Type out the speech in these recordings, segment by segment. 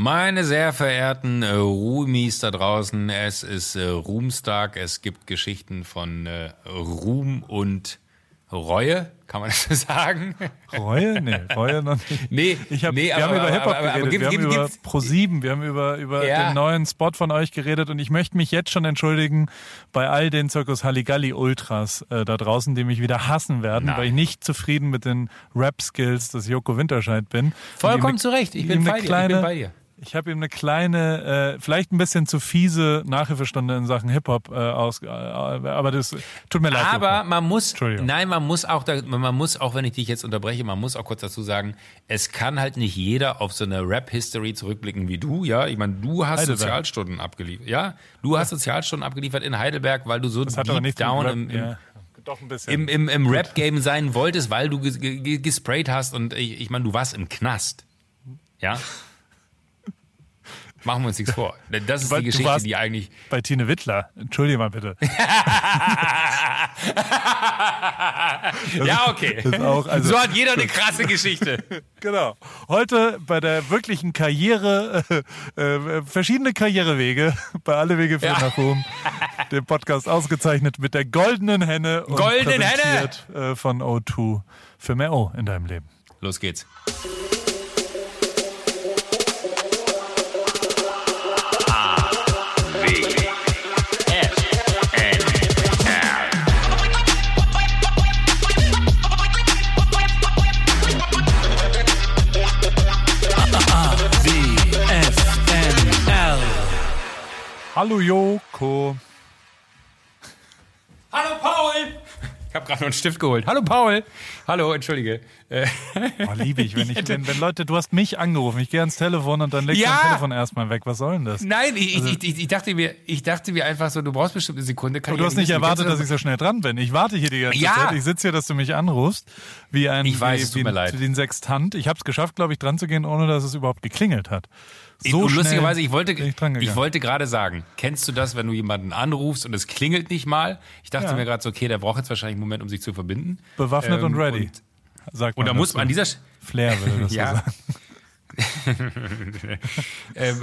Meine sehr verehrten äh, Ruhmis da draußen, es ist äh, Ruhmstag. Es gibt Geschichten von äh, Ruhm und Reue, kann man das so sagen? Reue? Nee, Reue noch nicht. Nee, ich hab, nee, wir aber, haben über Hip-Hop aber, aber, geredet, gib, wir haben über Pro7, wir haben über, über Ja. den neuen Spot von euch geredet und ich möchte mich jetzt schon entschuldigen bei all den Zirkus Halligalli Ultras äh, da draußen, die mich wieder hassen werden, Nein. weil ich nicht zufrieden mit den Rap-Skills des Joko Winterscheid bin. Vollkommen zu Recht, ich bin bei dir, ich bin bei dir. Ich habe ihm eine kleine, äh, vielleicht ein bisschen zu fiese Nachhilfestunde in Sachen Hip-Hop äh, aus, äh, aber das tut mir leid. Aber man muss, nein, man muss auch, da, man muss auch, wenn ich dich jetzt unterbreche, man muss auch kurz dazu sagen, es kann halt nicht jeder auf so eine Rap-History zurückblicken wie du, ja. Ich meine, du hast Heidelberg. Sozialstunden abgeliefert, ja. Du hast Sozialstunden abgeliefert in Heidelberg, weil du so das deep down Rap, im, im, ja, doch ein bisschen. im, im, im Rap-Game sein wolltest, weil du ges- ge- gesprayt hast und ich, ich meine, du warst im Knast. Ja? Machen wir uns nichts vor. Das ist die Geschichte, die eigentlich. bei Tine Wittler. Entschuldige mal bitte. Ja, okay. Auch, also, so hat jeder eine krasse Geschichte. Genau. Heute bei der wirklichen Karriere, äh, äh, verschiedene Karrierewege, bei Alle Wege führen Ja. nach Rom, dem Podcast ausgezeichnet mit der goldenen Henne und Goldenen Henne! äh, von O2 für mehr O in deinem Leben. Los geht's. Hallo Joko. Hallo Paul! Ich habe gerade noch einen Stift geholt. Hallo Paul! Hallo, entschuldige. Äh, Oh, liebe ich, wenn, ich wenn, wenn Leute, du hast mich angerufen, ich gehe ans Telefon und dann legst Ja! du dein Telefon erstmal weg. Was soll denn das? Nein, ich, ich, ich, ich, dachte mir, ich dachte mir einfach so, du brauchst bestimmt eine Sekunde. Kann du ich hast nicht erwartet, dass ich so schnell dran bin. Ich warte hier die ganze Ja. Zeit. Ich sitze hier, dass du mich anrufst. Wie ein, Ich weiß, wie, es tut wie, mir leid. wie ein Sextant. Ich habe es geschafft, glaube ich, dran zu gehen, ohne dass es überhaupt geklingelt hat. So und lustigerweise, ich wollte, ich, wollte gerade sagen, kennst du das, wenn du jemanden anrufst und es klingelt nicht mal? Ich dachte Ja. mir gerade so, okay, der braucht jetzt wahrscheinlich einen Moment, um sich zu verbinden. Bewaffnet Ähm, und ready. Und, sagt und man da muss man an dieser, Flair würde das Ja. sagen. ähm,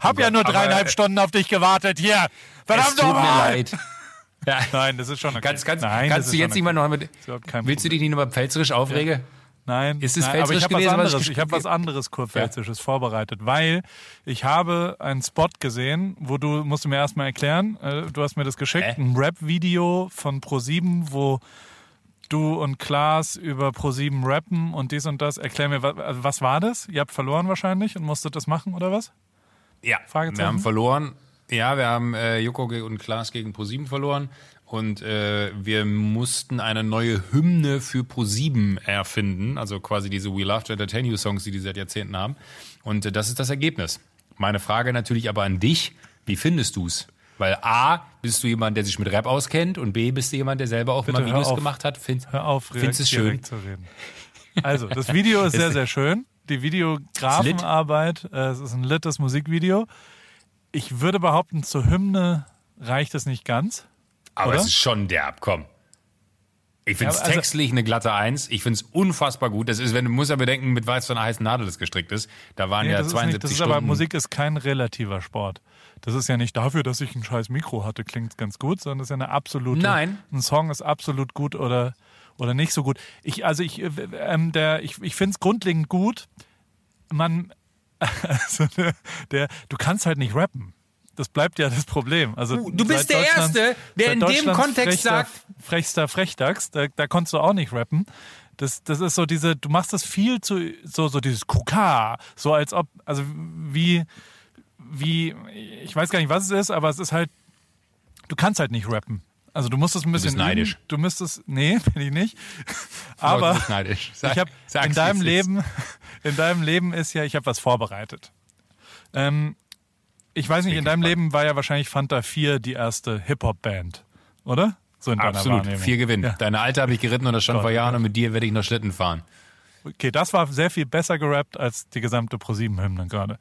Hab ja nur Aber- dreieinhalb Stunden auf dich gewartet hier. es Verdammt tut mir nochmal. leid. Ja. Nein, das ist schon okay. Kannst, kannst, Nein, kannst du jetzt nicht okay. mal noch mit, willst du dich nicht nochmal pfälzerisch aufregen? Nein, Ist es nein aber ich habe was anderes. ich habe was anderes kurpfälzisches vorbereitet, weil ich habe einen Spot gesehen, wo du musst du mir erstmal erklären. äh, Du hast mir das geschickt, Hä? ein Rap-Video von Pro7, wo du und Klaas über Pro7 rappen und dies und das. Erklär mir, was, also was war das? Ihr habt verloren wahrscheinlich und musstet das machen oder was? Ja, wir haben verloren. Ja, wir haben äh, Joko und Klaas gegen ProSieben verloren und äh, wir mussten eine neue Hymne für ProSieben erfinden, also quasi diese We Love to Entertain You Songs, die die seit Jahrzehnten haben. Und äh, das ist das Ergebnis. Meine Frage natürlich aber an dich: Wie findest du's? Weil A, bist du jemand, der sich mit Rap auskennt und B, bist du jemand, der selber auch Bitte mal Videos auf. gemacht hat. Find, Hör auf, Findest es schön? zu reden. Also, das Video ist sehr, sehr schön. Die Videografenarbeit, äh, es ist ein littes Musikvideo. Ich würde behaupten, zur Hymne reicht es nicht ganz. Aber Oder? es ist schon derb, komm. Ich finde es Ja, also- textlich eine glatte Eins. Ich finde es unfassbar gut. Das ist, wenn du musst ja bedenken, mit was für einer heißen Nadel das gestrickt ist. Da waren Nee, ja das ist 72 nicht, das ist Stunden. aber Musik ist kein relativer Sport. Das ist ja nicht dafür, dass ich ein scheiß Mikro hatte, klingt ganz gut, sondern das ist ja eine absolute. Nein. Ein Song ist absolut gut oder, oder nicht so gut. Ich, also ich, äh, ähm, der, ich, ich finde es grundlegend gut. Man, also der, der, du kannst halt nicht rappen. Das bleibt ja das Problem. Also Du- du bist der Erste, der in dem Kontext frechster, sagt- frechster Frechdachs, da, da konntest du auch nicht rappen. Das, das ist so diese, du machst das viel zu, so, so dieses Kuka, so als ob, also wie, wie, ich weiß gar nicht, was es ist, aber es ist halt, du kannst halt nicht rappen. Also du musst es ein bisschen bist neidisch. üben. Du müsstest, nee, bin ich nicht. Aber du bist neidisch. Sag- ich habe in deinem. Leben, in deinem Leben ist ja, ich habe was vorbereitet. Ähm, ich weiß nicht, in deinem. Leben war ja wahrscheinlich Fanta 4 die erste Hip-Hop-Band, oder? So in deiner Absolut. Vier Gewinn. Ja. Deine Alte habe ich geritten und das schon vor Jahren und mit dir werde ich noch Schlitten fahren. Okay, das war sehr viel besser gerappt als die gesamte ProSieben-Hymne gerade.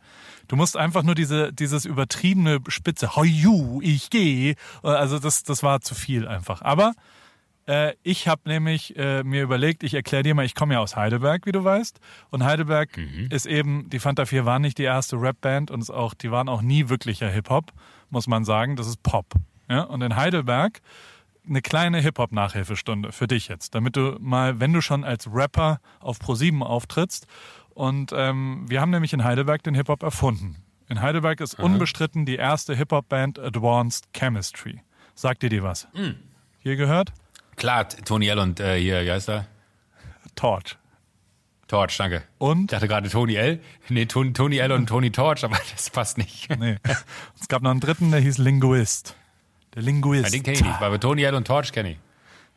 Du musst einfach nur diese, dieses übertriebene Spitze, Hoju, ich geh. Also das, das war zu viel einfach. Aber Äh, ich habe nämlich äh, mir überlegt, ich erkläre dir mal, ich komme ja aus Heidelberg, wie du weißt. Und Heidelberg Mhm. ist eben, die Fanta 4 war nicht die erste Rapband und ist auch, die waren auch nie wirklicher Hip-Hop, muss man sagen. Das ist Pop. Ja? Und in Heidelberg eine kleine Hip-Hop-Nachhilfestunde für dich jetzt, damit du mal, wenn du schon als Rapper auf Pro7 auftrittst. Und ähm, wir haben nämlich in Heidelberg den Hip-Hop erfunden. In Heidelberg ist unbestritten die erste Hip-Hop-Band Advanced Chemistry. Sagt dir die was? Hm. Hier gehört? Klar, Tony L und äh, hier, wie heißt er? Torch. Torch, danke. Ich Und? dachte gerade Tony L. Nee, Tony, Tony L und Tony Torch, aber das passt nicht. Nee. Es gab noch einen dritten, der hieß Linguist. Der Linguist. Ja, den kenne ich nicht, aber Tony L und Torch kenne ich.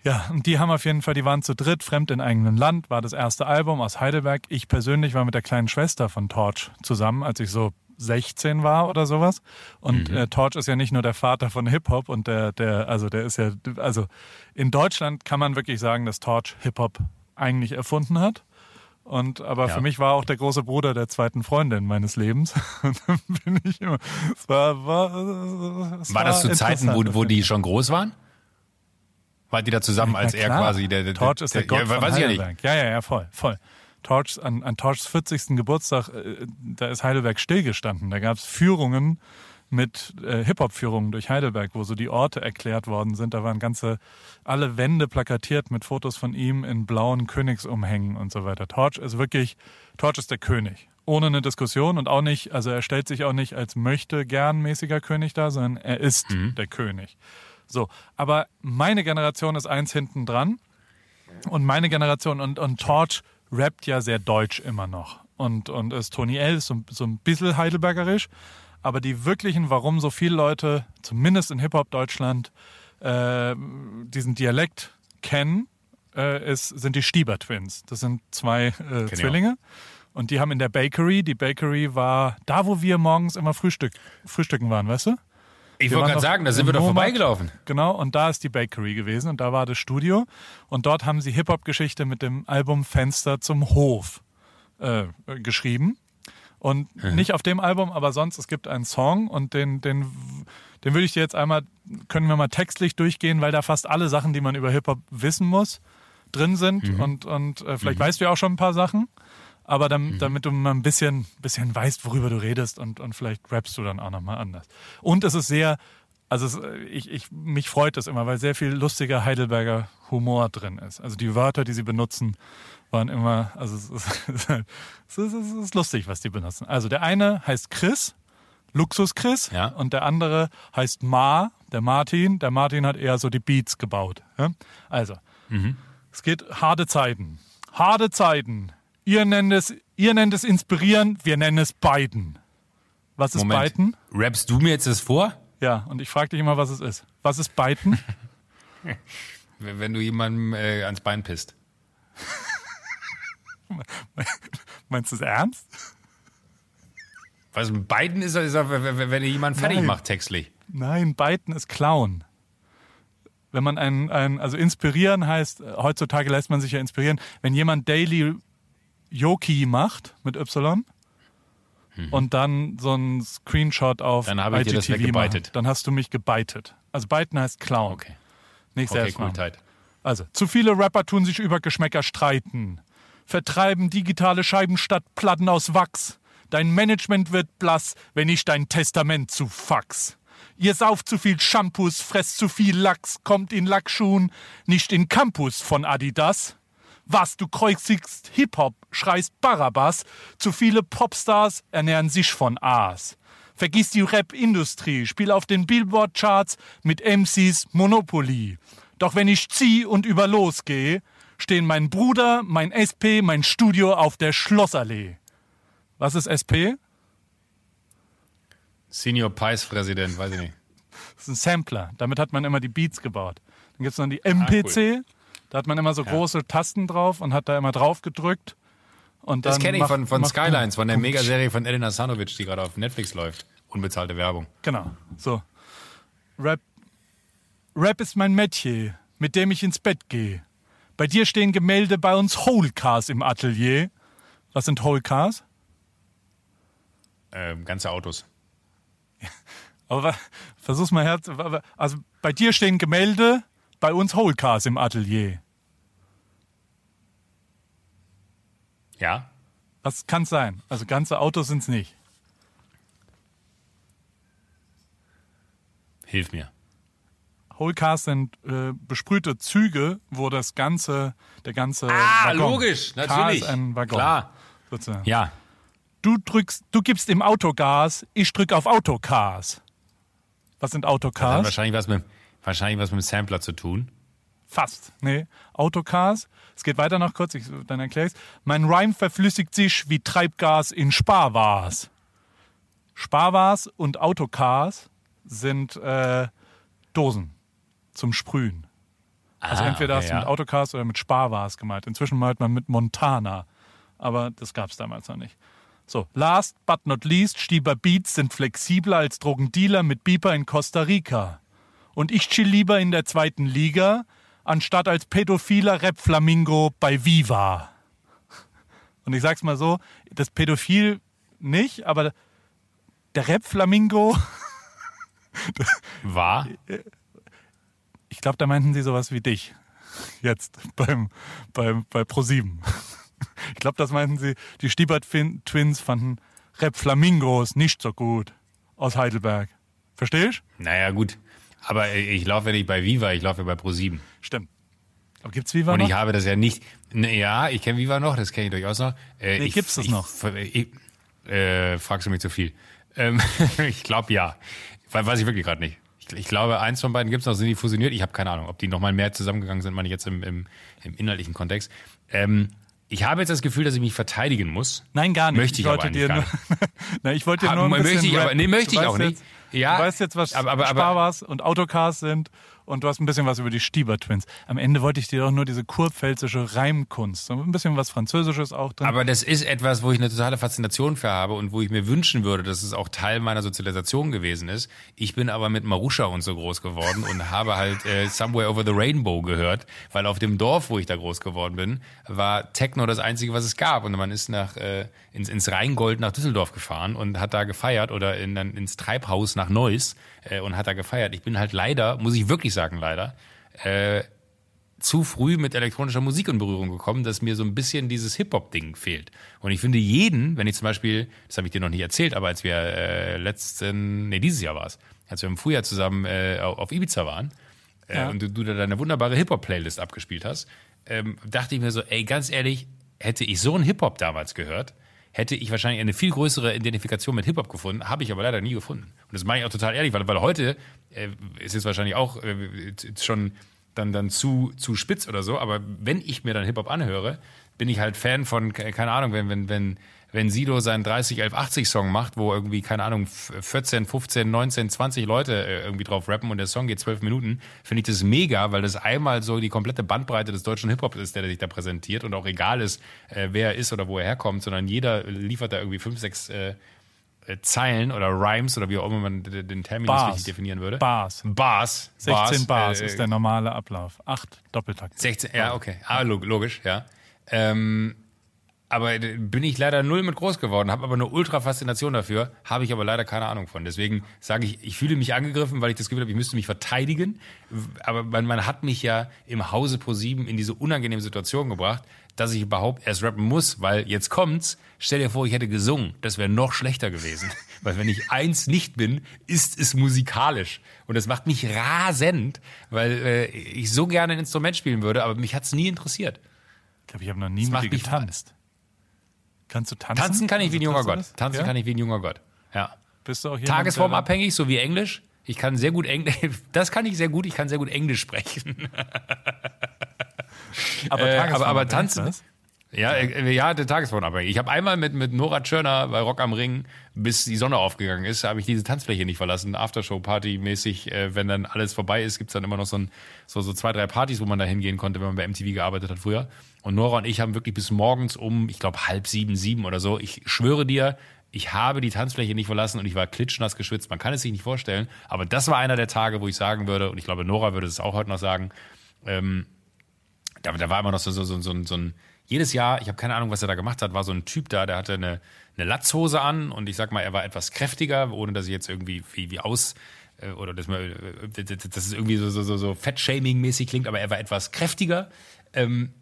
Ja, und die haben auf jeden Fall, die waren zu dritt, fremd in eigenem Land, war das erste Album aus Heidelberg. Ich persönlich war mit der kleinen Schwester von Torch zusammen, als ich so 16 war oder sowas. Und äh, Torch ist ja nicht nur der Vater von Hip-Hop und der, der, also der ist ja, also in Deutschland kann man wirklich sagen, dass Torch Hip-Hop eigentlich erfunden hat. Und aber Ja. für mich war auch der große Bruder der zweiten Freundin meines Lebens. Und dann bin ich immer. Es war, war, es War das zu Zeiten, wo, wo die schon groß waren? War die da zusammen, als Na er quasi der, der Torch ist der, Gott ja, weiß ich ja nicht. Ja, ja, ja, voll, voll. Torch, an, an Torchs 40. Geburtstag, äh, da ist Heidelberg stillgestanden. Da gab es Führungen mit äh, Hip-Hop-Führungen durch Heidelberg, wo so die Orte erklärt worden sind. Da waren ganze, alle Wände plakatiert mit Fotos von ihm in blauen Königsumhängen und so weiter. Torch ist wirklich, Torch ist der König. Ohne eine Diskussion und auch nicht, also er stellt sich auch nicht als möchte gern mäßiger König da, sondern er ist der König. So, aber meine Generation ist eins hinten dran. Und meine Generation und, und Torch rappt ja sehr deutsch immer noch. Und, und ist Tony L. ist so, so ein bisschen heidelbergerisch. Aber die wirklichen, warum so viele Leute, zumindest in Hip-Hop Deutschland, äh, diesen Dialekt kennen, äh, ist, sind die Stieber Twins. Das sind zwei äh, Zwillinge. Und die haben in der Bakery, die Bakery war da, wo wir morgens immer Frühstück, frühstücken waren, weißt du? Ich wollte gerade sagen, da sind wir doch vorbeigelaufen. Genau, und da ist die Bakery gewesen und da war das Studio. Und dort haben sie Hip-Hop-Geschichte mit dem Album Fenster zum Hof äh, geschrieben. Und nicht auf dem Album, aber sonst, es gibt einen Song und den, den, den würde ich dir jetzt einmal, können wir mal textlich durchgehen, weil da fast alle Sachen, die man über Hip-Hop wissen muss, drin sind. Und, und äh, vielleicht weißt du ja auch schon ein paar Sachen. Aber dann, damit du mal ein bisschen, bisschen weißt, worüber du redest und, und vielleicht rappst du dann auch nochmal anders. Und es ist sehr, also es, ich, ich, mich freut das immer, weil sehr viel lustiger Heidelberger Humor drin ist. Also die Wörter, die sie benutzen, waren immer, also es ist, es ist, es lustig, was die benutzen. Also der eine heißt Chris, Luxus Chris, Ja. und der andere heißt Ma, der Martin. Der Martin hat eher so die Beats gebaut. Ja? Also, es geht harte Zeiten. Harte Zeiten. Ihr nennt es, ihr nennt es inspirieren, wir nennen es beiden. Was ist Moment. beiden? Rappst du mir jetzt das vor? Ja, und ich frage dich immer, was es ist. Was ist beiden? Wenn du jemandem äh, ans Bein pisst. Meinst du es ernst? Was mit beiden ist, ist wenn er jemanden fertig Nein. macht, textlich. Nein, beiden ist Clown. Wenn man ein, ein, also inspirieren heißt, äh, heutzutage lässt man sich ja inspirieren, wenn jemand Daily Yoki macht mit Y und dann so ein Screenshot auf. Dann habe ich dir das weggebeitet. dann hast du mich gebeitet. Also beiten heißt Clown. Okay. Nicht Okay, selbst cool. Also, zu viele Rapper tun sich über Geschmäcker streiten. Vertreiben digitale Scheiben statt Platten aus Wachs. Dein Management wird blass, wenn ich dein Testament zu fax. Ihr sauft zu viel Shampoos, fresst zu viel Lachs, kommt in Lackschuhen, nicht in Campus von Adidas. Was, du kreuzigst Hip-Hop, schreist Barabbas, zu viele Popstars ernähren sich von Aas. Vergiss die Rap-Industrie, spiel auf den Billboard-Charts mit MCs Monopoly. Doch wenn ich zieh und über losgeh, stehen mein Bruder, mein SP, mein Studio auf der Schlossallee. Was ist SP? Senior Pies-Präsident, weiß ich nicht. Das ist ein Sampler. Damit hat man immer die Beats gebaut. Dann gibt es noch die MPC. Da hat man immer so große Tasten drauf und hat da immer drauf gedrückt. Und Das kenne ich macht- von, von macht- Skylines, von der Megaserie von Elena Sanovic, die gerade auf Netflix läuft. Unbezahlte Werbung. Genau. So. Rap. Rap ist mein Metier, mit dem ich ins Bett gehe. Bei dir stehen Gemälde, bei uns Whole Cars im Atelier. Was sind Whole Cars? Ähm, ganze Autos. Aber versuch's mal herz. Also bei dir stehen Gemälde, bei uns Whole Cars im Atelier. Ja. Was kann sein? Also ganze Autos sind es nicht. Hilf mir. Whole Cars sind äh, besprühte Züge, wo das ganze, der ganze Ah, Waggon. logisch, Car natürlich. ist ein Waggon. Klar. Sozusagen. Ja. Du drückst, du gibst im Auto Gas, ich drück auf Autocars. Was sind Das hat Autocars? wahrscheinlich was mit, wahrscheinlich was mit dem Sampler zu tun. Fast. Nee. Autocars. Es geht weiter noch kurz, ich, dann erkläre ich's. Mein Rhyme verflüssigt sich wie Treibgas in Sparwas. Sparwas und Autocars sind äh, Dosen zum Sprühen. Also Ah, entweder okay, hast du ja. mit Autocars oder mit Sparwas gemeint. Inzwischen malt man mit Montana. Aber das gab es damals noch nicht. So, last but not least, Stieber Beats sind flexibler als Drogendealer mit Beeper in Costa Rica. Und ich chill lieber in der zweiten Liga, anstatt als pädophiler Rap-Flamingo bei Viva. Und ich sag's mal so, das Pädophil nicht, aber der Rap-Flamingo, War? ich glaube, da meinten sie sowas wie dich. Jetzt beim, beim, bei ProSieben. Ich glaube, das meinten sie, die Stiebert Fin- Twins fanden Rap Flamingos nicht so gut aus Heidelberg. Verstehst? Naja, gut. Aber ich laufe ja nicht bei Viva, ich laufe ja bei Pro7. Stimmt. Aber gibt's Viva Und noch? ich habe das ja nicht. Ne, ja, ich kenne Viva noch, das kenne ich durchaus noch. Äh, Nee, ich, gibt's das ich, noch? Ich, äh, fragst du mich zu viel? Ähm, ich glaube ja. Weiß ich wirklich gerade nicht. Ich, ich glaube, eins von beiden gibt's noch, sind die fusioniert? Ich habe keine Ahnung, ob die nochmal mehr zusammengegangen sind, meine ich jetzt im, im, im inhaltlichen Kontext. Ähm, ich habe jetzt das Gefühl, dass ich mich verteidigen muss. Nein, gar nicht. Möchte ich wollte aber dir eigentlich nur, Nein, ich wollte dir Ha, nur ein möchte bisschen ich aber- nee, möchte ich auch nicht. Jetzt, Ja, du weißt jetzt, was aber- aber- Sparwas und Autocars sind und du hast ein bisschen was über die Stieber Twins. Am Ende wollte ich dir doch nur diese kurpfälzische Reimkunst, so ein bisschen was Französisches auch drin. Aber das ist etwas, wo ich eine totale Faszination für habe und wo ich mir wünschen würde, dass es auch Teil meiner Sozialisation gewesen ist. Ich bin aber mit Marusha und so groß geworden und habe halt äh, Somewhere Over the Rainbow gehört, weil auf dem Dorf, wo ich da groß geworden bin, war Techno das Einzige, was es gab. Und man ist nach äh, ins, ins Rheingold nach Düsseldorf gefahren und hat da gefeiert oder in, dann ins Treibhaus nach Neuss äh, und hat da gefeiert. Ich bin halt leider, muss ich wirklich sagen, leider, äh, zu früh mit elektronischer Musik in Berührung gekommen, dass mir so ein bisschen dieses Hip-Hop-Ding fehlt. Und ich finde jeden, wenn ich zum Beispiel, das habe ich dir noch nicht erzählt, aber als wir äh, letzten, nee, dieses Jahr war es, als wir im Frühjahr zusammen äh, auf Ibiza waren äh, Ja. und du, du da deine wunderbare Hip-Hop-Playlist abgespielt hast, ähm, dachte ich mir so, ey, ganz ehrlich, hätte ich so einen Hip-Hop damals gehört, hätte ich wahrscheinlich eine viel größere Identifikation mit Hip-Hop gefunden, habe ich aber leider nie gefunden. Und das meine ich auch total ehrlich, weil, weil heute äh, ist es wahrscheinlich auch äh, schon dann, dann zu, zu spitz oder so, aber wenn ich mir dann Hip-Hop anhöre, bin ich halt Fan von, ke- keine Ahnung, wenn, wenn, wenn, wenn Sido seinen 30, 11, 80 Song macht, wo irgendwie, keine Ahnung, f- 14, 15, 19, 20 Leute äh, irgendwie drauf rappen und der Song geht 12 Minuten, finde ich das mega, weil das einmal so die komplette Bandbreite des deutschen Hip-Hop ist, der sich da präsentiert und auch egal ist, äh, wer er ist oder wo er herkommt, sondern jeder liefert da irgendwie fünf, sechs äh, äh, Zeilen oder Rhymes oder wie auch immer man den Terminus Bars. richtig definieren würde. Bars. Bars. 16 Bars äh, ist der normale Ablauf. Acht Doppeltakt. 16, ja, okay. Ah, log- logisch, ja. Ähm, aber äh, bin ich leider null mit groß geworden, habe aber eine ultra Faszination dafür, habe ich aber leider keine Ahnung von. Deswegen sage ich, ich fühle mich angegriffen, weil ich das Gefühl habe, ich müsste mich verteidigen. Aber man, man hat mich ja im Hause Pro 7 in diese unangenehme Situation gebracht, dass ich überhaupt erst rappen muss, weil jetzt kommt's. Stell dir vor, ich hätte gesungen. Das wäre noch schlechter gewesen. weil wenn ich eins nicht bin, ist es musikalisch. Und das macht mich rasend, weil äh, ich so gerne ein Instrument spielen würde, aber mich hat's nie interessiert. Ich glaube, ich habe noch nie mit macht dir getanzt. Kannst du tanzen? Tanzen kann ich wie ein junger Kannst du Gott. Tanzen ja? kann ich wie ein junger Gott. Ja. Bist du auch jemand, Tagesformabhängig, so wie Englisch. Ich kann sehr gut Englisch. Das kann ich sehr gut. Ich kann sehr gut Englisch sprechen. Aber, Äh, aber, aber tanzen. was? Ja, äh, ja, der Tagesformabhängig. Ich habe einmal mit, mit Nora Tschörner bei Rock am Ring, bis die Sonne aufgegangen ist, habe ich diese Tanzfläche nicht verlassen. Aftershow-Party-mäßig, äh, wenn dann alles vorbei ist, gibt's dann immer noch so, ein, so, so zwei, drei Partys, wo man da hingehen konnte, wenn man bei MTV gearbeitet hat früher. Und Nora und ich haben wirklich bis morgens um, ich glaube, halb sieben, sieben oder so. Ich schwöre dir, ich habe die Tanzfläche nicht verlassen und ich war klitschnass geschwitzt. Man kann es sich nicht vorstellen. Aber das war einer der Tage, wo ich sagen würde, und ich glaube, Nora würde es auch heute noch sagen, ähm, da, da war immer noch so, so, so, so, so ein, jedes Jahr, ich habe keine Ahnung, was er da gemacht hat, war so ein Typ da, der hatte eine, eine Latzhose an und ich sag mal, er war etwas kräftiger, ohne dass ich jetzt irgendwie wie, wie aus, äh, oder dass, man, äh, dass es irgendwie so, so, so, so Fettshaming-mäßig klingt, aber er war etwas kräftiger. Ähm,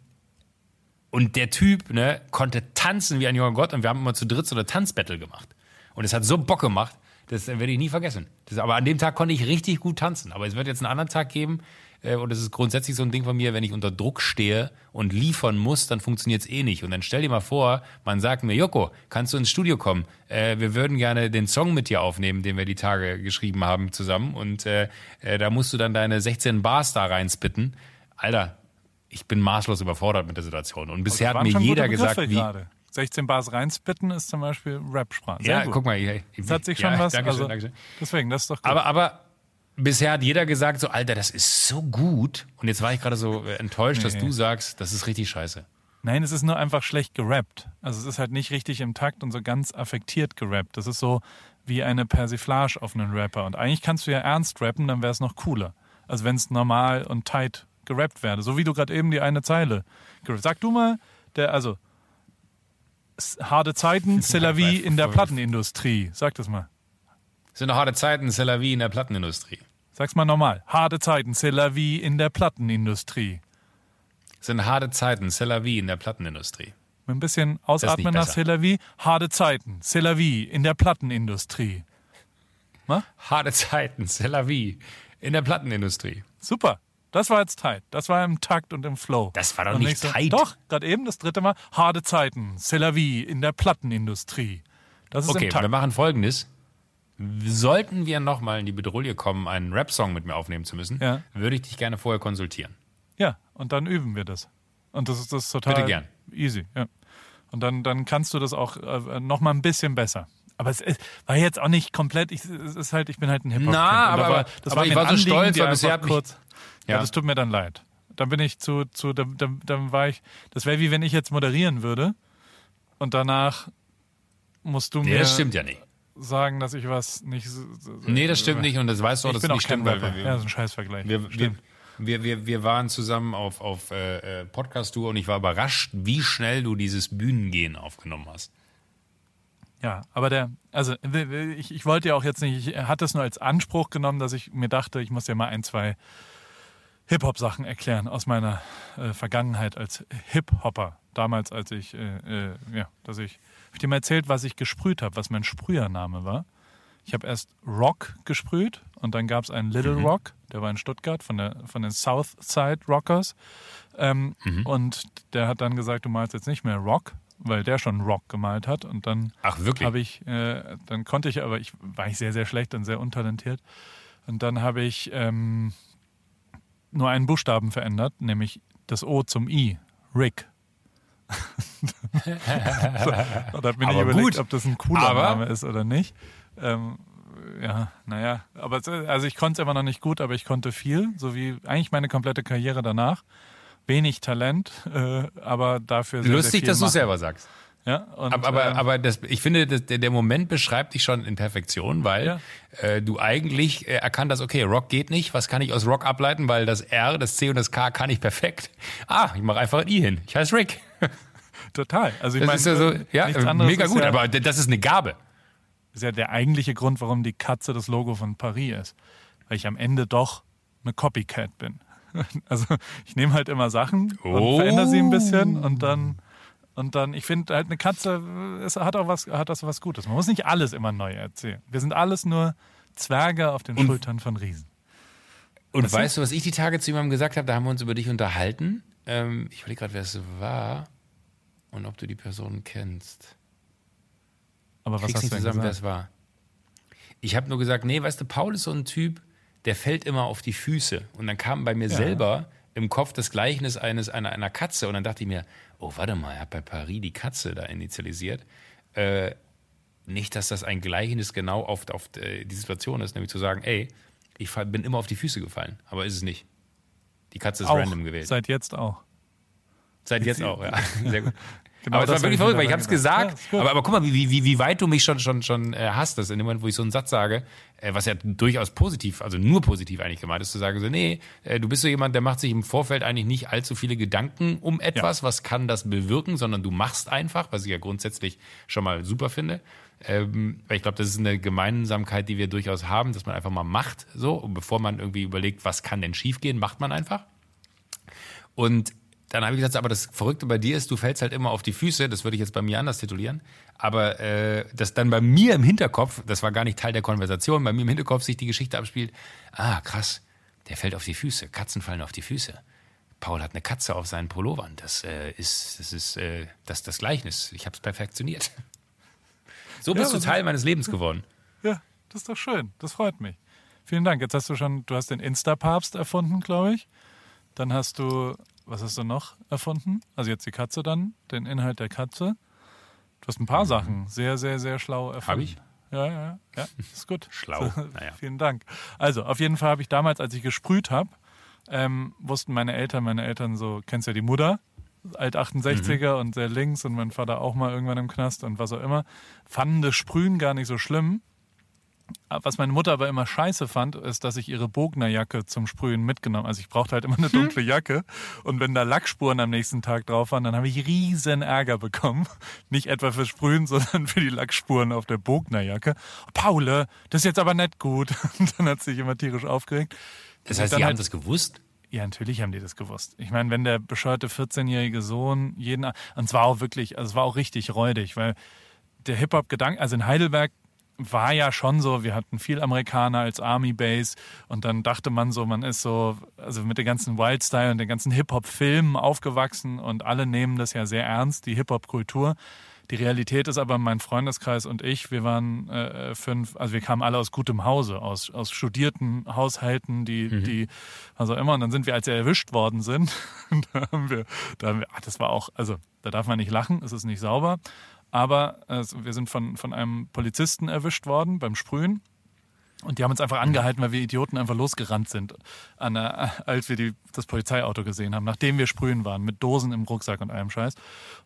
und der Typ ne, konnte tanzen wie ein junger Gott und wir haben immer zu dritt so eine Tanzbattle gemacht. Und es hat so Bock gemacht, das werde ich nie vergessen. Das, aber an dem Tag konnte ich richtig gut tanzen. Aber es wird jetzt einen anderen Tag geben, äh, und das ist grundsätzlich so ein Ding von mir, wenn ich unter Druck stehe und liefern muss, dann funktioniert es eh nicht. Und dann stell dir mal vor, man sagt mir, Joko, kannst du ins Studio kommen? Äh, wir würden gerne den Song mit dir aufnehmen, den wir die Tage geschrieben haben zusammen. Und äh, äh, da musst du dann deine 16 Bars da reinspitten. Alter, ich bin maßlos überfordert mit der Situation. Und bisher hat mir jeder gesagt, wie. Grade. 16 Bars reinspitten ist zum Beispiel Rap-Sprache. Ja, gut. guck mal. Ich, ich, das hat sich schon ja, was. Dankeschön, also, Dankeschön. Deswegen, das ist doch gut. Aber, aber bisher hat jeder gesagt, so, Alter, das ist so gut. Und jetzt war ich gerade so enttäuscht, nee. dass du sagst, das ist richtig scheiße. Nein, es ist nur einfach schlecht gerappt. Also es ist halt nicht richtig im Takt und so ganz affektiert gerappt. Das ist so wie eine Persiflage auf einen Rapper. Und eigentlich kannst du ja ernst rappen, dann wäre es noch cooler. Also wenn es normal und tight gerappt wäre. So wie du gerade eben die eine Zeile gerappt. Sag du mal, der, also harte Zeiten, c'est la vie in der Plattenindustrie. Sag das mal. Sind harte Zeiten, c'est la vie in der Plattenindustrie. Sag's mal nochmal. Harte Zeiten, c'est la vie in der Plattenindustrie. Sind harte Zeiten, c'est la vie in der Plattenindustrie. Mit ein bisschen ausatmen nach c'est la vie. Harte Zeiten, c'est la vie in der Plattenindustrie. Na? Harte Zeiten, c'est la vie in der Plattenindustrie. Super. Das war jetzt tight. Das war im Takt und im Flow. Das war doch und nicht tight. Doch, gerade eben das dritte Mal. Harte Zeiten, c'est la vie in der Plattenindustrie. Das ist okay, im Takt. wir machen folgendes. Sollten wir nochmal in die Bedrohung kommen, einen Rap-Song mit mir aufnehmen zu müssen, ja. würde ich dich gerne vorher konsultieren. Ja, und dann üben wir das. Und das ist, das ist total Bitte gern. easy. Ja. Und dann, dann kannst du das auch äh, nochmal ein bisschen besser. Aber es ist, war jetzt auch nicht komplett, ich, es ist halt, ich bin halt ein hip hop Na, aber, war, das aber war ich war so stolz, weil bisher hat mich, kurz, ja. ja, das tut mir dann leid. Dann bin ich zu, zu dann, dann, dann war ich, das wäre wie wenn ich jetzt moderieren würde und danach musst du mir. Nee, das stimmt ja nicht sagen, dass ich was nicht. So, nee, das stimmt nicht und das weißt du auch, dass das nicht stimmt. Weil wir, ja, das ist ein Scheißvergleich. Wir, wir, wir, wir, wir waren zusammen auf, auf äh, Podcast-Tour und ich war überrascht, wie schnell du dieses Bühnengehen aufgenommen hast. Ja, aber der, also ich, ich wollte ja auch jetzt nicht, ich hatte es nur als Anspruch genommen, dass ich mir dachte, ich muss ja mal ein, zwei Hip-Hop-Sachen erklären aus meiner äh, Vergangenheit als Hip-Hopper. Damals, als ich, äh, äh, ja, dass ich ich dir mal erzählt, was ich gesprüht habe, was mein Sprühername war. Ich habe erst Rock gesprüht und dann gab es einen Little mhm. Rock, der war in Stuttgart von, der, von den Southside Rockers. Ähm, mhm. Und der hat dann gesagt, du malst jetzt nicht mehr Rock, weil der schon Rock gemalt hat. Und dann habe ich, äh, dann konnte ich, aber ich war ich sehr, sehr schlecht und sehr untalentiert. Und dann habe ich ähm, nur einen Buchstaben verändert, nämlich das O zum I, Rick so, da bin ich überlegt, gut. ob das ein cooler aber Name ist oder nicht. Ähm, ja, naja, aber also ich konnte es immer noch nicht gut, aber ich konnte viel, so wie eigentlich meine komplette Karriere danach. Wenig Talent, äh, aber dafür sehr, Lustig, sehr dass du selber sagst. Ja, und, aber aber, ähm, aber das, ich finde, das, der, der Moment beschreibt dich schon in Perfektion, weil Ja. äh, du eigentlich äh, erkannt hast, okay, Rock geht nicht, was kann ich aus Rock ableiten, weil das R, das C und das K kann ich perfekt. Ah, ich mache einfach ein I hin. Ich heiße Rick. total. Also ich meine, ist ja so, ja, nichts anderes mega gut, ja, aber das ist eine Gabe. ist ja der eigentliche Grund, warum die Katze das Logo von Paris ist. Weil ich am Ende doch eine Copycat bin. Also ich nehme halt immer Sachen und Oh. verändere sie ein bisschen und dann und dann, ich finde halt eine Katze, es hat auch was, hat das was Gutes. Man muss nicht alles immer neu erzählen. Wir sind alles nur Zwerge auf den Schultern von Riesen. Und Weißt du? weißt du, was ich die Tage zu jemandem gesagt habe? Da haben wir uns über dich unterhalten. Ähm, ich überlege gerade, wer es war und ob du die Person kennst. Aber was hast du denn zusammen, wer gesagt? es war. Ich habe nur gesagt, nee, weißt du, Paul ist so ein Typ, der fällt immer auf die Füße. Und dann kam bei mir Ja. selber im Kopf das Gleichnis eines, einer, einer Katze. Und dann dachte ich mir, oh, warte mal, er hat bei Paris die Katze da initialisiert. Äh, nicht, dass das ein Gleichnis genau auf, auf äh, die Situation ist, nämlich zu sagen, ey, ich bin immer auf die Füße gefallen. Aber ist es nicht. Die Katze ist Auch, random gewählt. seit jetzt auch. Seit jetzt auch, ja. Sehr gut. Genau aber es war das wirklich verrückt, weil ich habe es gesagt. Ja, aber, aber guck mal, wie, wie, wie weit du mich schon, schon, schon äh, hast, das in dem Moment, wo ich so einen Satz sage, äh, was ja durchaus positiv, also nur positiv eigentlich gemeint ist, zu sagen, so, nee, äh, du bist so jemand, der macht sich im Vorfeld eigentlich nicht allzu viele Gedanken um etwas, was kann das bewirken, sondern du machst einfach, was ich ja grundsätzlich schon mal super finde. Ähm, weil ich glaube, das ist eine Gemeinsamkeit, die wir durchaus haben, dass man einfach mal macht, so, und bevor man irgendwie überlegt, was kann denn schiefgehen, macht man einfach. Und dann habe ich gesagt, aber das Verrückte bei dir ist, du fällst halt immer auf die Füße, das würde ich jetzt bei mir anders titulieren, aber äh, dass dann bei mir im Hinterkopf, das war gar nicht Teil der Konversation, bei mir im Hinterkopf sich die Geschichte abspielt, ah krass, der fällt auf die Füße, Katzen fallen auf die Füße. Paul hat eine Katze auf seinen Pullovern, das äh, ist, das ist äh, das, das Gleichnis, ich habe es perfektioniert. So bist Ja, du Teil meines Lebens geworden. Ja, das ist doch schön. Das freut mich. Vielen Dank. Jetzt hast du schon, du hast den Insta-Papst erfunden, glaube ich. Dann hast du, was hast du noch erfunden? Also jetzt die Katze dann, den Inhalt der Katze. Du hast ein paar Sachen sehr, sehr, sehr schlau erfunden. Hab ich? Ja, ja, ja. ja ist gut. Schlau, naja. Vielen Dank. Also, auf jeden Fall habe ich damals, als ich gesprüht habe, ähm, wussten meine Eltern, meine Eltern so, kennst ja die Mutter, alt 68er Mhm. und sehr links und mein Vater auch mal irgendwann im Knast und was auch immer, fanden das Sprühen gar nicht so schlimm. Was meine Mutter aber immer scheiße fand, ist, dass ich ihre Bognerjacke zum Sprühen mitgenommen Also ich brauchte halt immer eine dunkle Jacke. Und wenn da Lackspuren am nächsten Tag drauf waren, dann habe ich riesen Ärger bekommen. Nicht etwa fürs Sprühen, sondern für die Lackspuren auf der Bognerjacke. Paule, das ist jetzt aber nicht gut. Und dann hat sie sich immer tierisch aufgeregt. Das heißt, Dann die haben halt- das gewusst? ja, natürlich haben die das gewusst. Ich meine, wenn der bescheuerte 14-jährige Sohn jeden, und es war auch wirklich, also es war auch richtig räudig, weil der Hip-Hop-Gedanke, also in Heidelberg war ja schon so, wir hatten viel Amerikaner als Army Base und dann dachte man so, man ist so, also mit den ganzen Wildstyle und den ganzen Hip-Hop-Filmen aufgewachsen und alle nehmen das ja sehr ernst, die Hip-Hop-Kultur. Die Realität ist aber, mein Freundeskreis und ich, wir waren äh, fünf, also wir kamen alle aus gutem Hause, aus, aus studierten Haushalten, die, die, also immer, und dann sind wir, als wir erwischt worden sind, da haben wir, da haben wir, ach, das war auch, also da darf man nicht lachen, es ist nicht sauber, aber äh, wir sind von, von einem Polizisten erwischt worden beim Sprühen. Und die haben uns einfach angehalten, weil wir Idioten einfach losgerannt sind, der, als wir die, das Polizeiauto gesehen haben, nachdem wir sprühen waren, mit Dosen im Rucksack und allem Scheiß.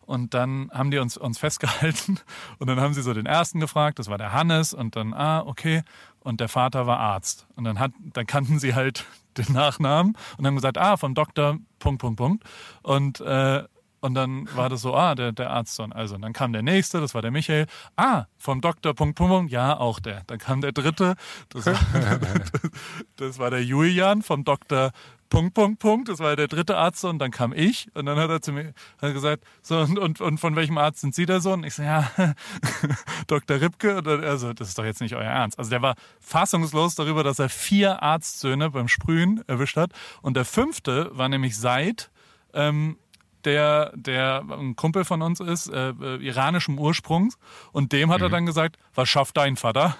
Und dann haben die uns, uns festgehalten und dann haben sie so den ersten gefragt, das war der Hannes und dann, ah, okay. Und der Vater war Arzt. Und dann, hat, dann kannten sie halt den Nachnamen und haben gesagt, ah, vom Doktor, Punkt, Punkt, Punkt. Und, äh, und dann war das so, ah, der, der Arztsohn. Also, und dann kam der nächste, das war der Michael. Ah, vom Doktor, Punkt, Punkt, Punkt. Ja, auch der. Dann kam der dritte, das war, das war der Julian vom Doktor, Punkt, Punkt, Punkt. Das war der dritte Arzt und dann kam ich und dann hat er zu mir hat gesagt, so, und, und, und von welchem Arzt sind Sie der Sohn? Ich so, ja, Dr. Ripke. Und also, das ist doch jetzt nicht euer Ernst. Also, der war fassungslos darüber, dass er vier Arztsöhne beim Sprühen erwischt hat. Und der fünfte war nämlich Seid, ähm, der, der ein Kumpel von uns ist, äh, äh, iranischem Ursprungs. Und dem hat er dann gesagt, was schafft dein Vater?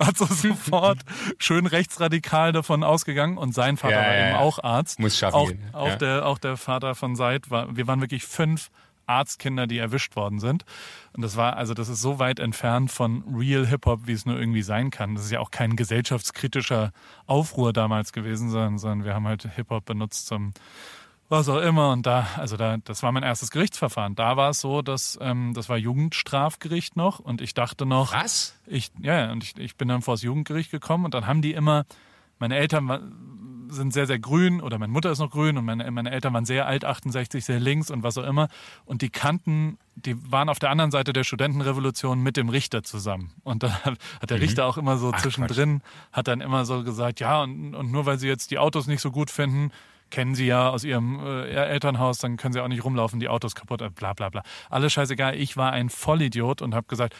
Hat so sofort schön rechtsradikal davon ausgegangen. Und sein Vater Ja, war ja, eben auch Arzt. Muss schaffen Auch, gehen, auch, ja. der, auch der Vater von Seid war, wir waren wirklich fünf Arztkinder, die erwischt worden sind. Und das war, also das ist so weit entfernt von Real Hip-Hop, wie es nur irgendwie sein kann. Das ist ja auch kein gesellschaftskritischer Aufruhr damals gewesen, sondern, sondern wir haben halt Hip-Hop benutzt zum was auch immer. Und da, also da, das war mein erstes Gerichtsverfahren. Da war es so, dass ähm, das war Jugendstrafgericht noch und ich dachte noch, Was? ich, ja, und ich, ich bin dann vor das Jugendgericht gekommen und dann haben die immer, meine Eltern sind sehr, sehr grün oder meine Mutter ist noch grün und meine, meine Eltern waren sehr alt, 68, sehr links und was auch immer. Und die kannten, die waren auf der anderen Seite der Studentenrevolution mit dem Richter zusammen. Und dann hat, hat der Richter auch immer so zwischendrin, hat dann immer so gesagt, ja, und, und nur weil sie jetzt die Autos nicht so gut finden, kennen sie ja aus ihrem äh, Elternhaus, dann können sie auch nicht rumlaufen, die Autos kaputt, äh, bla bla bla. Alles scheißegal. Ich war ein Vollidiot und habe gesagt,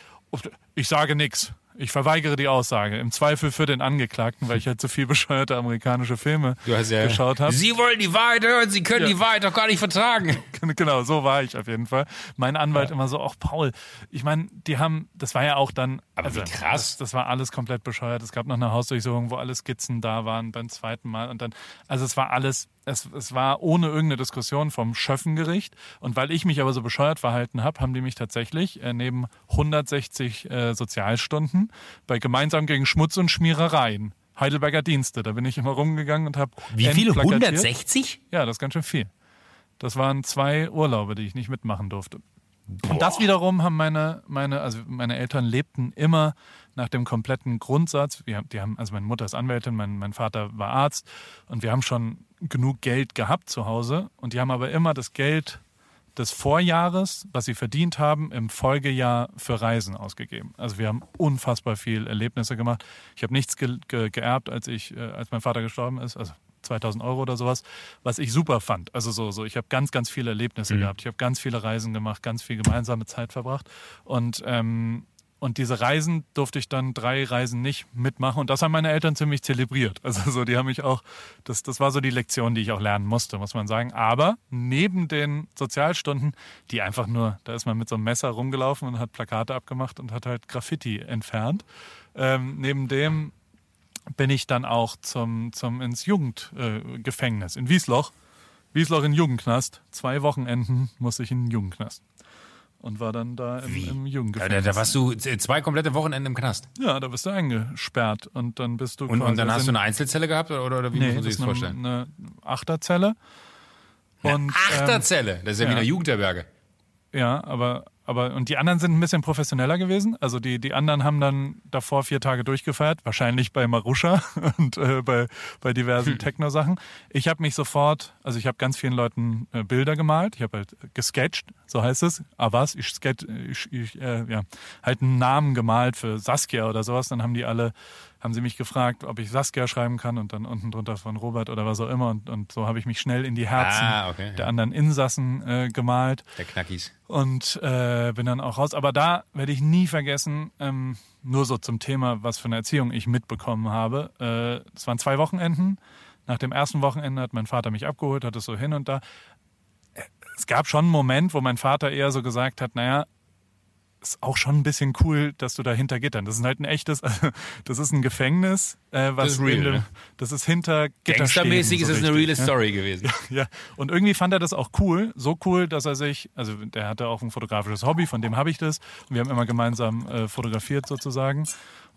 ich sage nix. Ich verweigere die Aussage. Im Zweifel für den Angeklagten, weil ich halt so viel bescheuerte amerikanische Filme ja geschaut habe. Sie wollen die Wahrheit hören, Sie können Ja. die Wahrheit doch gar nicht vertragen. genau, so war ich auf jeden Fall. Mein Anwalt immer so, ach Paul, ich meine, die haben, das war ja auch dann, also Aber wie krass. Das, das war alles komplett bescheuert. Es gab noch eine Hausdurchsuchung, wo alle Skizzen da waren beim zweiten Mal und dann, also es war alles, es, es war ohne irgendeine Diskussion vom Schöffengericht und weil ich mich aber so bescheuert verhalten habe, haben die mich tatsächlich äh, neben 160 äh, Sozialstunden bei gemeinsam gegen Schmutz und Schmierereien Heidelberger Dienste. Da bin ich immer rumgegangen und habe Wie viele? entplakatiert. 160? Ja, das ist ganz schön viel. Das waren zwei Urlaube, die ich nicht mitmachen durfte. Und das wiederum haben meine, meine, also meine Eltern lebten immer nach dem kompletten Grundsatz. Wir, die haben, also meine Mutter ist Anwältin, mein, mein Vater war Arzt und wir haben schon genug Geld gehabt zu Hause und die haben aber immer das Geld des Vorjahres, was sie verdient haben, im Folgejahr für Reisen ausgegeben. Also wir haben unfassbar viel Erlebnisse gemacht. Ich habe nichts ge ge geerbt, als ich, äh, als mein Vater gestorben ist. Also 2000 Euro oder sowas, was ich super fand. Also so, so ich habe ganz, ganz viele Erlebnisse mhm. gehabt. Ich habe ganz viele Reisen gemacht, ganz viel gemeinsame Zeit verbracht. Und ähm, und diese Reisen durfte ich dann drei Reisen nicht mitmachen. Und das haben meine Eltern ziemlich zelebriert. Also so, die haben mich auch, das, das war so die Lektion, die ich auch lernen musste, muss man sagen. Aber neben den Sozialstunden, die einfach nur, da ist man mit so einem Messer rumgelaufen und hat Plakate abgemacht und hat halt Graffiti entfernt. Ähm, neben dem bin ich dann auch zum, zum ins Jugendgefängnis äh, in Wiesloch. Wiesloch in Jugendknast. Zwei Wochenenden muss ich in den Jugendknast und war dann da im, im Jugendgefängnis. Ja, da, da, warst du zwei komplette Wochenende im Knast. Ja, da bist du eingesperrt und dann bist du. Und, und dann hast du eine Einzelzelle gehabt oder, oder wie nee, muss man sich das vorstellen? Eine Achterzelle. Und, eine Achterzelle, das ist ja, ja wie eine Jugendherberge. Ja, aber aber, und die anderen sind ein bisschen professioneller gewesen. Also die, die anderen haben dann davor vier Tage durchgefeiert, wahrscheinlich bei Marusha und äh, bei, bei diversen hm. Techno-Sachen. Ich habe mich sofort, also ich habe ganz vielen Leuten äh, Bilder gemalt. Ich habe halt gesketcht, so heißt es. Ah was? Ich sketch, ich, ich äh, ja, halt einen Namen gemalt für Saskia oder sowas. Dann haben die alle haben sie mich gefragt, ob ich Saskia schreiben kann und dann unten drunter von Robert oder was auch immer. Und, und so habe ich mich schnell in die Herzen ah, okay, der anderen Insassen äh, gemalt. Der Knackis. Und äh, bin dann auch raus. Aber da werde ich nie vergessen, ähm, nur so zum Thema, was für eine Erziehung ich mitbekommen habe. Äh, es waren zwei Wochenenden. Nach dem ersten Wochenende hat mein Vater mich abgeholt, hat es so hin und da. Äh, es gab schon einen Moment, wo mein Vater eher so gesagt hat, naja, ist auch schon ein bisschen cool, dass du da hinter Gittern. Das ist halt ein echtes, das ist ein Gefängnis, äh, was das ist, real, dem, ne? das ist hinter Gittern. Gangstermäßig so ist es eine reale Story gewesen. Ja, ja, und irgendwie fand er das auch cool, so cool, dass er sich, also der hatte auch ein fotografisches Hobby, von dem habe ich das. Und wir haben immer gemeinsam äh, fotografiert sozusagen.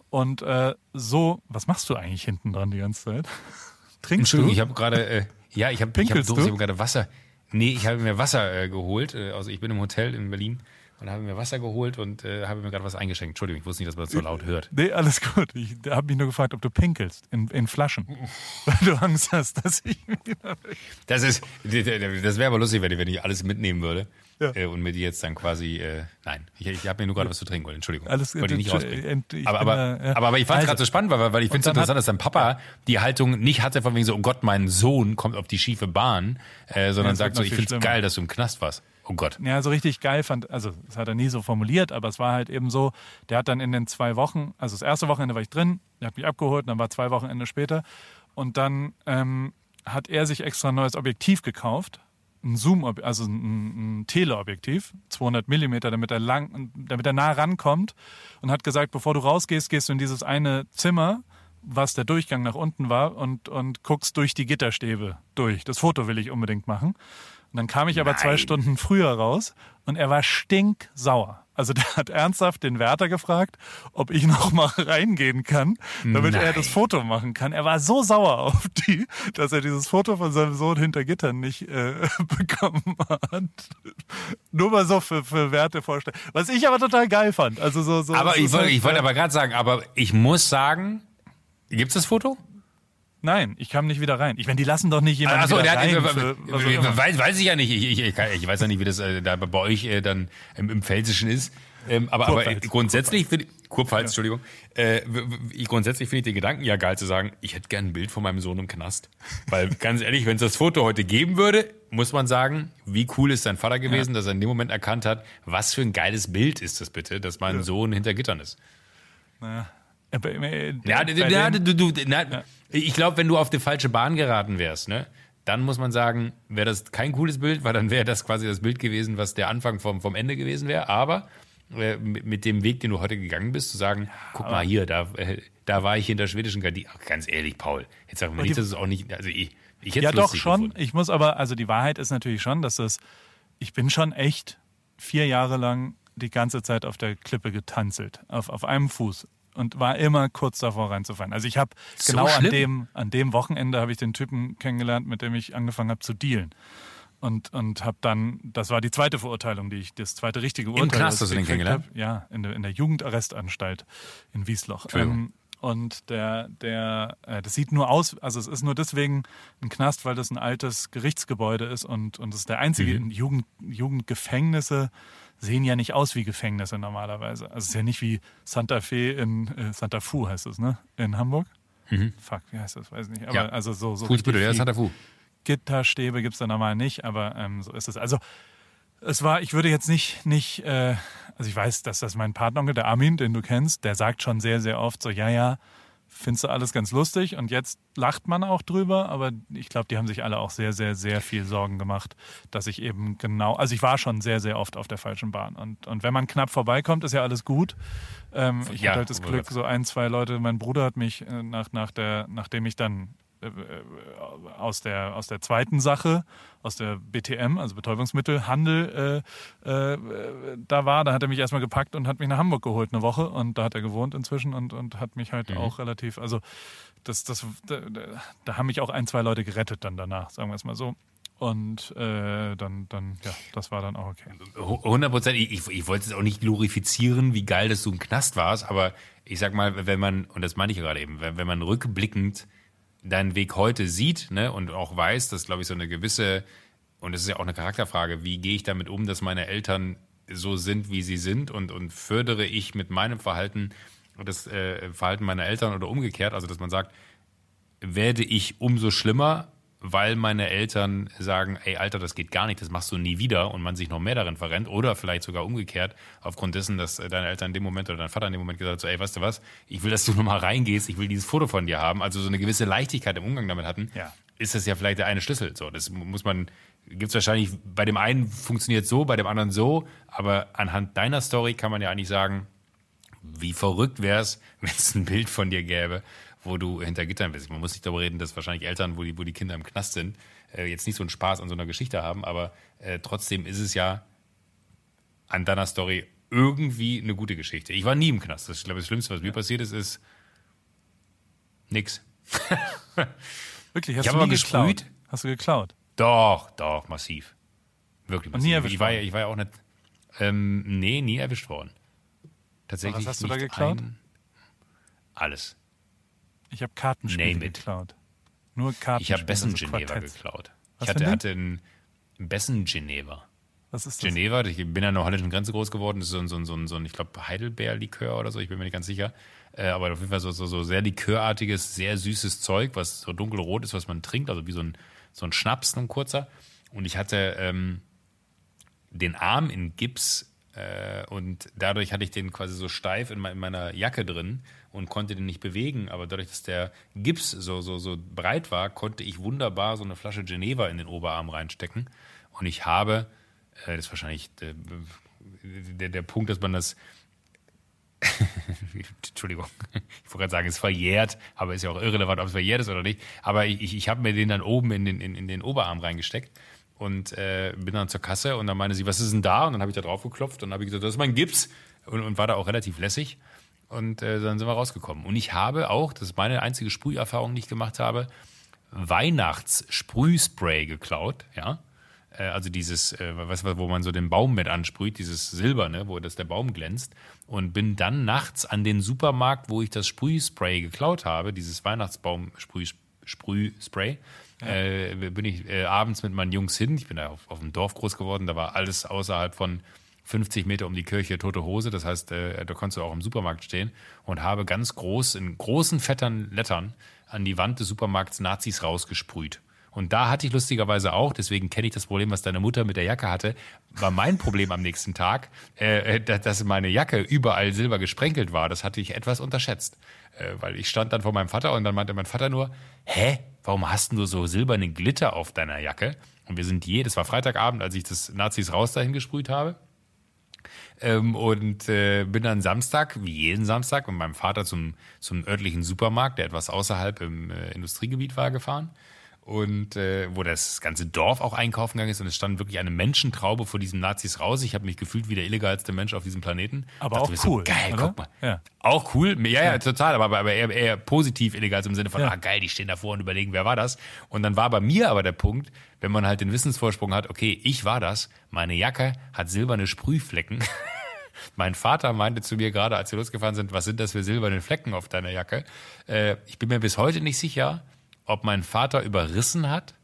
Und äh, so, was machst du eigentlich hinten dran die ganze Zeit? Trinkst du? Ich habe gerade, äh, ja, ich habe ich hab, hab gerade Wasser. Nee, ich habe mir Wasser äh, geholt. Äh, also ich bin im Hotel in Berlin und habe mir Wasser geholt und äh, habe mir gerade was eingeschenkt. Entschuldigung, ich wusste nicht, dass man das so laut hört. Nee, alles gut. Ich habe mich nur gefragt, ob du pinkelst in, in Flaschen. weil du Angst hast, dass ich. das ist, das wäre aber lustig, wenn ich, wenn ich alles mitnehmen würde. Ja. Äh, und mir die jetzt dann quasi, äh, nein, ich, ich habe mir nur gerade was zu trinken wollen, Entschuldigung. Alles Wollte ich nicht rausbringen. Ich aber, aber, da, ja. aber, aber, ich fand es also, gerade so spannend, weil, weil ich finde es interessant, dass dein Papa die Haltung nicht hatte von wegen so, oh Gott, mein Sohn kommt auf die schiefe Bahn, äh, sondern ja, sagt so, ich finde es geil, dass du im Knast warst. Oh Gott. Ja, so richtig geil fand, also das hat er nie so formuliert, aber es war halt eben so, der hat dann in den zwei Wochen, also das erste Wochenende war ich drin, der hat mich abgeholt, dann war zwei Wochenende später und dann ähm, hat er sich extra ein neues Objektiv gekauft, ein Zoom, also ein, ein Teleobjektiv, 200 Millimeter, damit er lang, damit er nah rankommt und hat gesagt, bevor du rausgehst, gehst du in dieses eine Zimmer, was der Durchgang nach unten war und, und guckst durch die Gitterstäbe durch. Das Foto will ich unbedingt machen. Und dann kam ich aber Nein. zwei Stunden früher raus und er war stinksauer. Also der hat ernsthaft den Wärter gefragt, ob ich noch mal reingehen kann, damit Nein. er das Foto machen kann. Er war so sauer auf die, dass er dieses Foto von seinem Sohn hinter Gittern nicht äh, bekommen hat. Nur mal so für, für Werte vorstellen. Was ich aber total geil fand. Also so, so. Aber ich wollte, halt, ich wollte aber gerade sagen, aber ich muss sagen, gibt's das Foto? Nein, ich kam nicht wieder rein. Ich meine, die lassen doch nicht jemanden Ach so, wieder rein. Hat, für, weiß, weiß ich ja nicht. Ich, ich, ich, ich weiß ja nicht, wie das äh, da bei euch äh, dann im, im Pfälzischen ist. Ähm, aber, aber grundsätzlich finde ich, Kurpfalz, ja. Entschuldigung, äh, grundsätzlich finde ich den Gedanken ja geil zu sagen, ich hätte gern ein Bild von meinem Sohn im Knast. Weil ganz ehrlich, wenn es das Foto heute geben würde, muss man sagen, wie cool ist sein Vater gewesen, ja. dass er in dem Moment erkannt hat, was für ein geiles Bild ist das bitte, dass mein ja. Sohn hinter Gittern ist. Naja. Äh, ja, ja, du, du, na, ja. Ich glaube, wenn du auf die falsche Bahn geraten wärst, ne, dann muss man sagen, wäre das kein cooles Bild, weil dann wäre das quasi das Bild gewesen, was der Anfang vom, vom Ende gewesen wäre. Aber äh, mit, mit, dem Weg, den du heute gegangen bist, zu sagen, guck mal hier, da, äh, da war ich hinter schwedischen Gardinen. Ganz ehrlich, Paul, jetzt sag mal nicht, dass es auch nicht, also ich, ich hätte Ja, doch schon. Gefunden. Ich muss aber, also die Wahrheit ist natürlich schon, dass das, ich bin schon echt vier Jahre lang die ganze Zeit auf der Klippe getanzelt, auf, auf einem Fuß und war immer kurz davor reinzufallen. Also ich habe so genau an dem, an dem Wochenende habe ich den Typen kennengelernt, mit dem ich angefangen habe zu dealen. und, und habe dann, das war die zweite Verurteilung, die ich, das zweite richtige Urteil. Im Knast hast du den kennengelernt? Hab. Ja, in der, in der Jugendarrestanstalt in Wiesloch. Ähm, und der, der, äh, das sieht nur aus, also es ist nur deswegen ein Knast, weil das ein altes Gerichtsgebäude ist und, und es ist der einzige Mhm. Jugend, Jugendgefängnisse sehen ja nicht aus wie Gefängnisse normalerweise. Also es ist ja nicht wie Santa Fe in äh, Santa Fu heißt es, ne? In Hamburg. Fuck, wie heißt das? Weiß nicht. Aber Mhm. Ja. also so, so Fußbüttel, der ist Santa Fu. Gitterstäbe gibt es da normal nicht, aber ähm, so ist es. Also es war, ich würde jetzt nicht, nicht, äh, also ich weiß, dass das mein Partneronkel, der Armin, den du kennst, der sagt schon sehr, sehr oft so, ja, ja, findest du alles ganz lustig und jetzt lacht man auch drüber, aber ich glaube, die haben sich alle auch sehr, sehr, sehr viel Sorgen gemacht, dass ich eben genau, also ich war schon sehr, sehr oft auf der falschen Bahn und, und wenn man knapp vorbeikommt, ist ja alles gut. Ähm, ich Ja, hatte halt das Glück, so ein, zwei Leute, mein Bruder hat mich äh, nach, nach der, nachdem ich dann aus der, aus der zweiten Sache, aus der BTM, also Betäubungsmittelhandel, äh, äh, da war, da hat er mich erstmal gepackt und hat mich nach Hamburg geholt eine Woche und da hat er gewohnt inzwischen und, und hat mich halt auch relativ, also das, das, da, da- haben mich auch ein, zwei Leute gerettet dann danach, sagen wir es mal so. Und äh, dann, dann, ja, das war dann auch okay. 100 Prozent. Ich, ich, ich wollte es auch nicht glorifizieren, wie geil, dass du im Knast warst, aber ich sag mal, wenn man, und das meine ich gerade eben, wenn, wenn man rückblickend deinen Weg heute sieht ne, und auch weiß, dass, glaube ich, so eine gewisse, und das ist ja auch eine Charakterfrage, wie gehe ich damit um, dass meine Eltern so sind, wie sie sind und, und fördere ich mit meinem Verhalten das äh, Verhalten meiner Eltern oder umgekehrt, also dass man sagt, werde ich umso schlimmer, weil meine Eltern sagen, ey Alter, das geht gar nicht, das machst du nie wieder und man sich noch mehr darin verrennt oder vielleicht sogar umgekehrt aufgrund dessen, dass deine Eltern in dem Moment oder dein Vater in dem Moment gesagt hat, so, ey, weißt du was, ich will, dass du nochmal reingehst, ich will dieses Foto von dir haben, also so eine gewisse Leichtigkeit im Umgang damit hatten, Ja. ist das ja vielleicht der eine Schlüssel. So, das muss man, gibt's wahrscheinlich, bei dem einen funktioniert so, bei dem anderen so, aber anhand deiner Story kann man ja eigentlich sagen, wie verrückt wär's, wenn es ein Bild von dir gäbe, wo du hinter Gittern bist. Man muss nicht darüber reden, dass wahrscheinlich Eltern, wo die, wo die Kinder im Knast sind, äh, jetzt nicht so einen Spaß an so einer Geschichte haben, aber äh, trotzdem ist es ja an deiner Story irgendwie eine gute Geschichte. Ich war nie im Knast. Das, ich glaube, das Schlimmste, was mir passiert ist, ist nix. Wirklich, hast Ich du aber nie gesprüht. geklaut? Hast du geklaut? Doch, doch, massiv. Wirklich Und massiv. nie erwischt ich, war, worden? ich war ja auch nicht, ähm, nee, nie erwischt worden. Tatsächlich Was hast du da geklaut? Ein, alles. Ich habe Kartenspiele Name it. geklaut. Nur Kartenspiele. Ich habe Bessen also Geneva Quartetts. geklaut. Was Ich hatte, hatte einen Bessen Geneva. Was ist das? Geneva, ich bin an der holländischen Grenze groß geworden. Das ist so ein, so ein, so ein, so ein ich glaube, Heidelbeer-Likör oder so, ich bin mir nicht ganz sicher. Äh, aber auf jeden Fall so, so, so sehr likörartiges, sehr süßes Zeug, was so dunkelrot ist, was man trinkt, also wie so ein, so ein Schnaps, ein kurzer. Und ich hatte ähm, den Arm in Gips äh, und dadurch hatte ich den quasi so steif in, in meiner Jacke drin und konnte den nicht bewegen. Aber dadurch, dass der Gips so, so, so breit war, konnte ich wunderbar so eine Flasche Geneva in den Oberarm reinstecken. Und ich habe, äh, das ist wahrscheinlich der, der, der Punkt, dass man das Entschuldigung, ich wollte gerade sagen, es ist verjährt, aber ist ja auch irrelevant, ob es verjährt ist oder nicht. Aber ich, ich, habe mir den dann oben in den, in, in den Oberarm reingesteckt und äh, bin dann zur Kasse und dann meinte sie, was ist denn da? Und dann habe ich da drauf geklopft und habe ich gesagt, das ist mein Gips und, und war da auch relativ lässig. Und äh, dann sind wir rausgekommen. Und ich habe auch, das ist meine einzige Sprüherfahrung, die ich gemacht habe, Weihnachtssprühspray geklaut, ja. Äh, Also dieses, äh, was, wo man so den Baum mit ansprüht, dieses Silberne, wo das der Baum glänzt. Und bin dann nachts an den Supermarkt, wo ich das Sprühspray geklaut habe, dieses Weihnachtsbaum-Sprühspray, äh, bin ich äh, abends mit meinen Jungs hin. Ich bin da auf, auf dem Dorf groß geworden, da war alles außerhalb von 50 Meter um die Kirche tote Hose. Das heißt, äh, da konntest du auch im Supermarkt stehen und habe ganz groß, in großen, fettern Lettern an die Wand des Supermarkts Nazis rausgesprüht. Und da hatte ich lustigerweise auch, deswegen kenne ich das Problem, was deine Mutter mit der Jacke hatte, war mein Problem am nächsten Tag, äh, dass dass meine Jacke überall silber gesprenkelt war. Das hatte ich etwas unterschätzt. Äh, weil ich stand dann vor meinem Vater und dann meinte mein Vater nur, hä, warum hast du so silbernen Glitter auf deiner Jacke? Und wir sind je, das war Freitagabend, als ich das Nazis raus dahin gesprüht habe. Ähm, und äh, bin dann Samstag, wie jeden Samstag, mit meinem Vater zum, zum örtlichen Supermarkt, der etwas außerhalb im äh, Industriegebiet war, gefahren. Und äh, wo das ganze Dorf auch einkaufen gegangen ist und es stand wirklich eine Menschentraube vor diesen Nazis raus. Ich habe mich gefühlt wie der illegalste Mensch auf diesem Planeten. Aber Dachte auch mir so, cool, geil, oder? guck mal. Ja. Auch cool, ja, ja, total, aber, aber eher, eher positiv illegal also im Sinne von, Ja. ah geil, die stehen davor und überlegen, wer war das? Und dann war bei mir aber der Punkt, wenn man halt den Wissensvorsprung hat, okay, ich war das, meine Jacke hat silberne Sprühflecken. Mein Vater meinte zu mir gerade, als wir losgefahren sind, was sind das für silberne Flecken auf deiner Jacke? Äh, ich bin mir bis heute nicht sicher, ob mein Vater überrissen hat,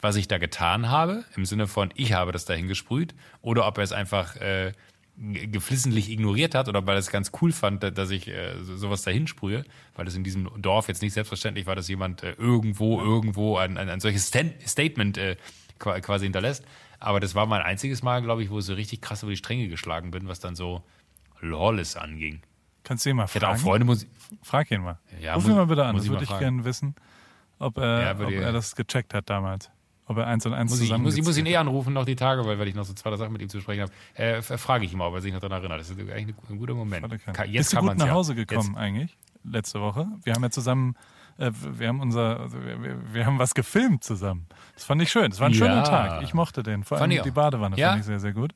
was ich da getan habe, im Sinne von, ich habe das dahin gesprüht, oder ob er es einfach äh, geflissentlich ignoriert hat oder weil er es ganz cool fand, da- dass ich äh, so- sowas dahin sprühe, weil es in diesem Dorf jetzt nicht selbstverständlich war, dass jemand äh, irgendwo, irgendwo ein, ein, ein solches Statement äh, qua- quasi hinterlässt. Aber das war mein einziges Mal, glaube ich, wo ich so richtig krass über die Stränge geschlagen bin, was dann so Lawless anging. Kannst du ihn mal Ich hatte auch fragen? Freunde, muss, Frag ihn mal. Ja, Ruf ihn mal bitte an. Das ich würde ich fragen. gerne wissen, ob, er, Ja, ob ich- er das gecheckt hat damals. Ob er eins und eins Muss ich, zusammen muss, ich muss ihn eh anrufen noch die Tage, weil, weil ich noch so zwei Sachen mit ihm zu sprechen habe. Äh, f- frage ich ihn mal, ob er sich noch daran erinnert. Das ist eigentlich ein, guter Moment. Ka- Jetzt Bist du kann gut man's nach. Hause gekommen Jetzt, eigentlich letzte Woche? Wir haben ja zusammen, äh, wir haben unser, also wir, wir, haben was gefilmt zusammen. Das fand ich schön. Das war ein Ja. schöner Tag. Ich mochte den. Vor allem ich die. Badewanne Ja? fand ich sehr, sehr gut.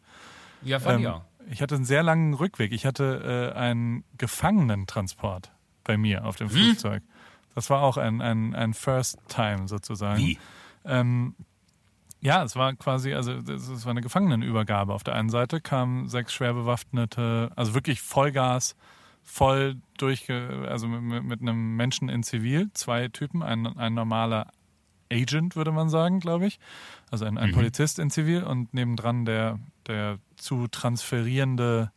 ja, fand ich Ähm, auch. ich hatte einen sehr langen Rückweg. Ich hatte äh, einen Gefangenentransport bei mir auf dem Hm? Flugzeug. Das war auch ein, ein, ein First Time sozusagen. Wie? Ähm, ja, es war quasi, also es war eine Gefangenenübergabe. Auf der einen Seite kamen sechs schwer bewaffnete, also wirklich Vollgas, voll durchge, also mit, mit einem Menschen in Zivil, zwei Typen, ein, ein normaler Agent, würde man sagen, glaube ich. Also ein, ein Mhm. Polizist in Zivil und nebendran der, der zu transferierende,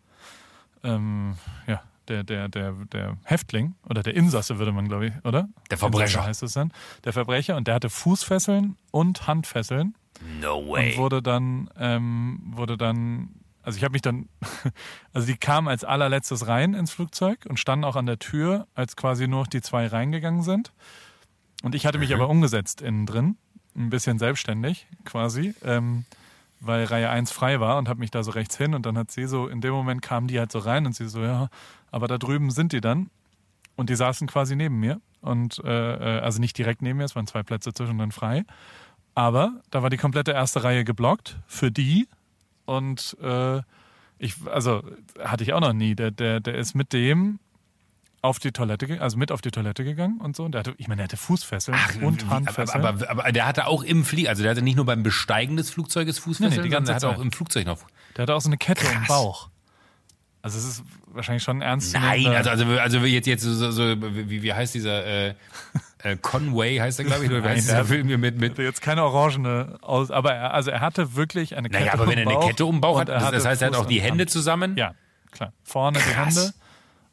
ähm, ja, der, der, der, der Häftling oder der Insasse, würde man, glaube ich, oder? Der Verbrecher. Insasse heißt es dann. Der Verbrecher und der hatte Fußfesseln und Handfesseln No und way. wurde dann, ähm, wurde dann, also ich habe mich dann, also die kamen als allerletztes rein ins Flugzeug und standen auch an der Tür, als quasi nur noch die zwei reingegangen sind. Und ich hatte mich aber umgesetzt innen drin, ein bisschen selbstständig quasi, ähm, weil Reihe 1 frei war und habe mich da so rechts hin und dann hat sie so, in dem Moment kamen die halt so rein und sie so, ja, aber da drüben sind die dann. Und die saßen quasi neben mir und äh, äh, also nicht direkt neben mir, es waren zwei Plätze zwischendrin frei. Aber da war die komplette erste Reihe geblockt für die. Und äh, ich, also hatte ich auch noch nie. Der, der, der ist mit dem auf die Toilette, also mit auf die Toilette gegangen und so. Und der hatte, ich meine, der hatte Fußfesseln und wie- Handfesseln. aber, aber, aber der hatte auch im Flieg, also der hatte nicht nur beim Besteigen des Flugzeuges Fußfesseln, Nee, nee, die ganze der hatte auch Zeit. im Flugzeug noch. der hatte auch so eine Kette im Krass. Bauch. Also es ist wahrscheinlich schon ernst. Nein, also, also, also jetzt, jetzt so, so wie, wie heißt dieser äh, äh, Conway heißt er, glaube ich, oder wie Nein, heißt der- dieser Film hier mit, mit jetzt keine orangene aus, aber er, also er hatte wirklich eine Kette Naja, aber wenn er eine Kette um Bauch hat, er das, das heißt, er hat auch die Hände Hand. zusammen. Ja, klar. Vorne die Krass. Hände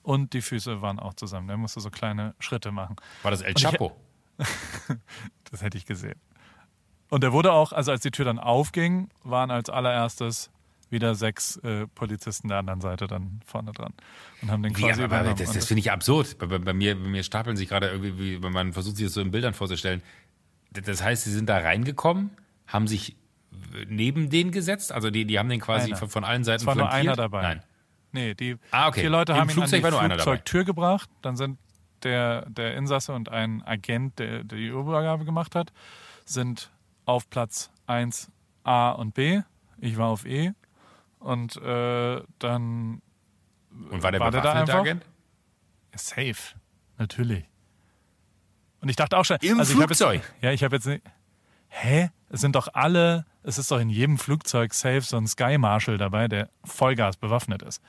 und die Füße waren auch zusammen. Der musste so kleine Schritte machen. War das El ich- Chapo? Das hätte ich gesehen. Und er wurde auch, also als die Tür dann aufging, waren als allererstes wieder sechs äh, Polizisten der anderen Seite dann vorne dran und haben den quasi aber, aber übernommen. das, das finde ich absurd. Bei, bei, mir, bei mir stapeln sich gerade irgendwie, wie, wenn man versucht, sich das so in Bildern vorzustellen. Das- heißt, sie sind da reingekommen, haben sich neben den gesetzt, also die, die haben den quasi Einer. von, von allen Seiten es war nur einer dabei. Nein. Nee, die Ah, okay. vier Leute Im haben ihn Flugzeug an die. Flugzeugtür gebracht. Dann sind der, der Insasse und ein Agent, der, der die Übergabe gemacht hat, sind auf Platz 1 A und B. Ich war auf E. Und äh, dann Und war der War der da einfach? Agent? Safe. Natürlich. Und ich dachte auch schon. Im also Flugzeug? Jetzt, ja, ich habe jetzt nicht. Hä? Es sind doch alle. Es ist doch in jedem Flugzeug safe so ein Sky Marshal dabei, der Vollgas bewaffnet ist.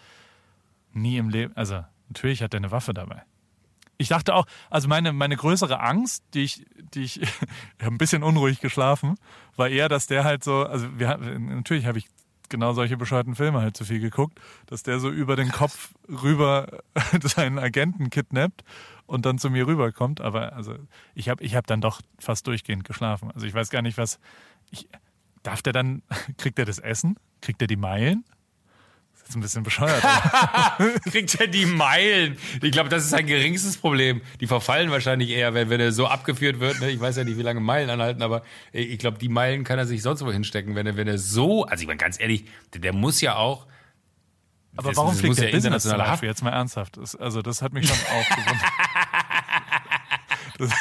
Nie im Leben. Also, natürlich hat er eine Waffe dabei. Ich dachte auch, also meine, meine größere Angst, die ich, die ich, ich habe ein bisschen unruhig geschlafen, war eher, dass der halt so, also wir, haben- natürlich habe ich genau solche bescheuerten Filme halt zu viel geguckt, dass der so über den Kopf rüber seinen Agenten kidnappt und dann zu mir rüberkommt. Aber also ich habe ich hab dann doch fast durchgehend geschlafen. Also ich weiß gar nicht, was. Ich, darf der dann, kriegt er das Essen? Kriegt er die Meilen? Das ist ein bisschen bescheuert. Kriegt er die Meilen? Ich glaube, das ist sein geringstes Problem. Die verfallen wahrscheinlich eher, wenn, wenn er so abgeführt wird. Ne? Ich weiß ja nicht, wie lange Meilen anhalten, aber ich glaube, die Meilen kann er sich sonst wo hinstecken, wenn er, wenn er so, also ich meine, ganz ehrlich, der, der muss ja auch. Aber das- warum fliegt der ja Business zum Beispiel? Jetzt mal ernsthaft. Das, also das hat mich schon auch gewundert.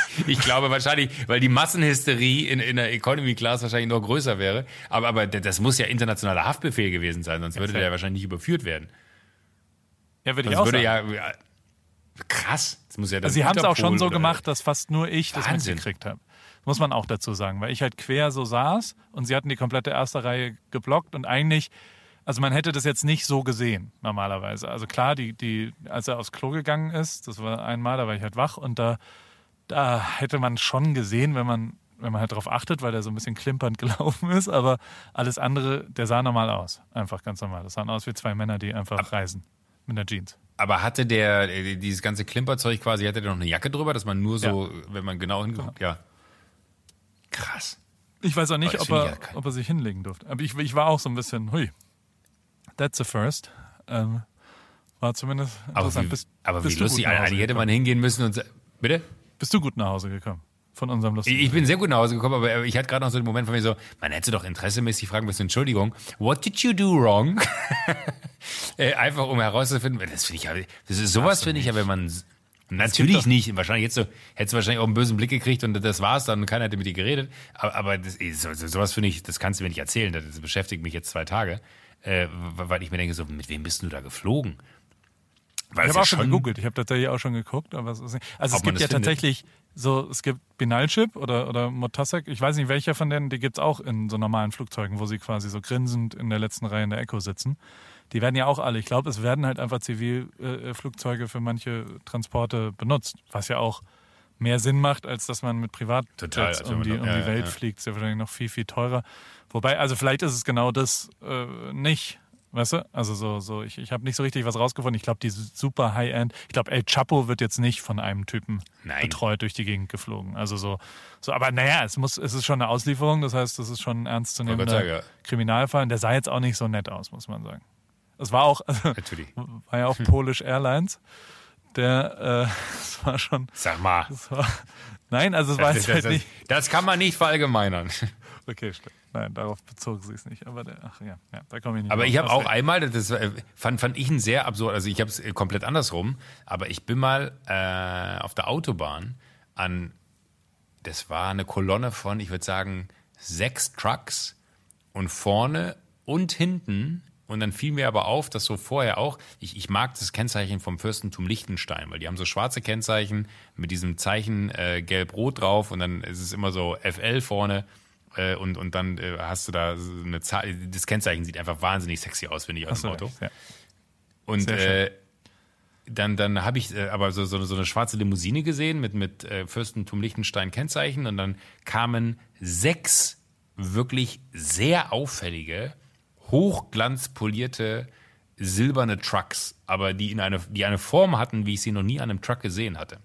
ich glaube wahrscheinlich, weil die Massenhysterie in, in der Economy Class wahrscheinlich noch größer wäre. Aber, aber das muss ja internationaler Haftbefehl gewesen sein, sonst würde der wahrscheinlich nicht überführt werden. Ja, würde ich Sonst auch würde sagen. ja, ja krass. Das muss ja Also sie haben es auch schon so gemacht, dass fast nur ich das Wahnsinn. mitgekriegt habe. Muss man auch dazu sagen, weil ich halt quer so saß und sie hatten die komplette erste Reihe geblockt und eigentlich, also man hätte das jetzt nicht so gesehen normalerweise. Also klar, die, die, als er aufs Klo gegangen ist, das war einmal, da war ich halt wach und da, da hätte man schon gesehen, wenn man, wenn man halt darauf achtet, weil der so ein bisschen klimpernd gelaufen ist, aber alles andere, der sah normal aus. Einfach ganz normal. Das sahen aus wie zwei Männer, die einfach reisen mit einer Jeans. Aber hatte der, äh, dieses ganze Klimperzeug quasi, hatte der noch eine Jacke drüber, dass man nur so, wenn man genau hinguckt, ja. Krass. Ich weiß auch nicht, ob er, ja ob er sich hinlegen durfte. Aber ich, ich war auch so ein bisschen, hui, that's a first. Ähm, war zumindest Aber interessant. wie, bist, aber bist wie lustig, eigentlich hätte man hingehen müssen und bitte? Bist du gut nach Hause gekommen von unserem lustigen Ich bin sehr gut nach Hause gekommen, aber ich hatte gerade noch so den Moment von mir so, man hätte doch interessemäßig fragen müssen, Entschuldigung, what did you do wrong? äh, einfach um herauszufinden, das finde ich ja, das ist sowas finde ich ja, wenn man natürlich nicht, wahrscheinlich jetzt so, hättest du wahrscheinlich auch einen bösen Blick gekriegt und das war's dann und keiner hätte mit dir geredet, aber, aber das, so- sowas finde ich, das kannst du mir nicht erzählen, das beschäftigt mich jetzt zwei Tage, äh, weil ich mir denke so, mit wem bist du da geflogen? Weil Ich es habe ja auch schon gegoogelt. Ich habe tatsächlich auch schon geguckt, aber es. Also es gibt ja tatsächlich so, es gibt Binalchip oder, oder Motasek, ich weiß nicht welcher von denen, die gibt's auch in so normalen Flugzeugen, wo sie quasi so grinsend in der letzten Reihe in der Echo sitzen. Die werden ja auch alle, ich glaube, es werden halt einfach Zivilflugzeuge äh, für manche Transporte benutzt, was ja auch mehr Sinn macht, als dass man mit Privatjets Total, als wenn um die, um ja, die ja, Welt ja. fliegt. Ist ja wahrscheinlich noch viel, viel teurer. Wobei, also vielleicht ist es genau das äh, nicht. Weißt du? Also so, so, ich, ich habe nicht so richtig was rausgefunden. Ich glaube, die super High-End, ich glaube, El Chapo wird jetzt nicht von einem Typen Nein. betreut durch die Gegend geflogen. Also so, so, aber naja, es muss, es ist schon eine Auslieferung, das heißt, es ist schon ein ernstzunehmender sagen, ja. Kriminalfall. Und der sah jetzt auch nicht so nett aus, muss man sagen. Es war auch, also, Natürlich. war ja auch Polish Airlines. Der, äh, das war schon, Sag mal. das war, nein, also es war Das, jetzt das, halt das, nicht. das kann man nicht verallgemeinern. Okay, stimmt. Nein, darauf bezog sie es nicht. Aber der, ach ja, ja da komme ich nicht Aber ich habe auch einmal, das äh, fand, fand ich ein sehr absurd, also ich habe es komplett andersrum, aber ich bin mal äh, auf der Autobahn an, das war eine Kolonne von, ich würde sagen, sechs Trucks und vorne und hinten. Und dann fiel mir aber auf, dass so vorher auch, ich, ich mag das Kennzeichen vom Fürstentum Liechtenstein, weil die haben so schwarze Kennzeichen mit diesem Zeichen äh, gelb-rot drauf und dann ist es immer so FL vorne äh, und, und dann äh, hast du da so eine Zahl. Das Kennzeichen sieht einfach wahnsinnig sexy aus, finde ich, aus Hast dem Auto. ja. Und äh, dann, dann habe ich äh, aber so, so, so eine schwarze Limousine gesehen mit, mit äh, Fürstentum Liechtenstein Kennzeichen und dann kamen sechs wirklich sehr auffällige, hochglanzpolierte silberne Trucks, aber die in eine, die eine Form hatten, wie ich sie noch nie an einem Truck gesehen hatte.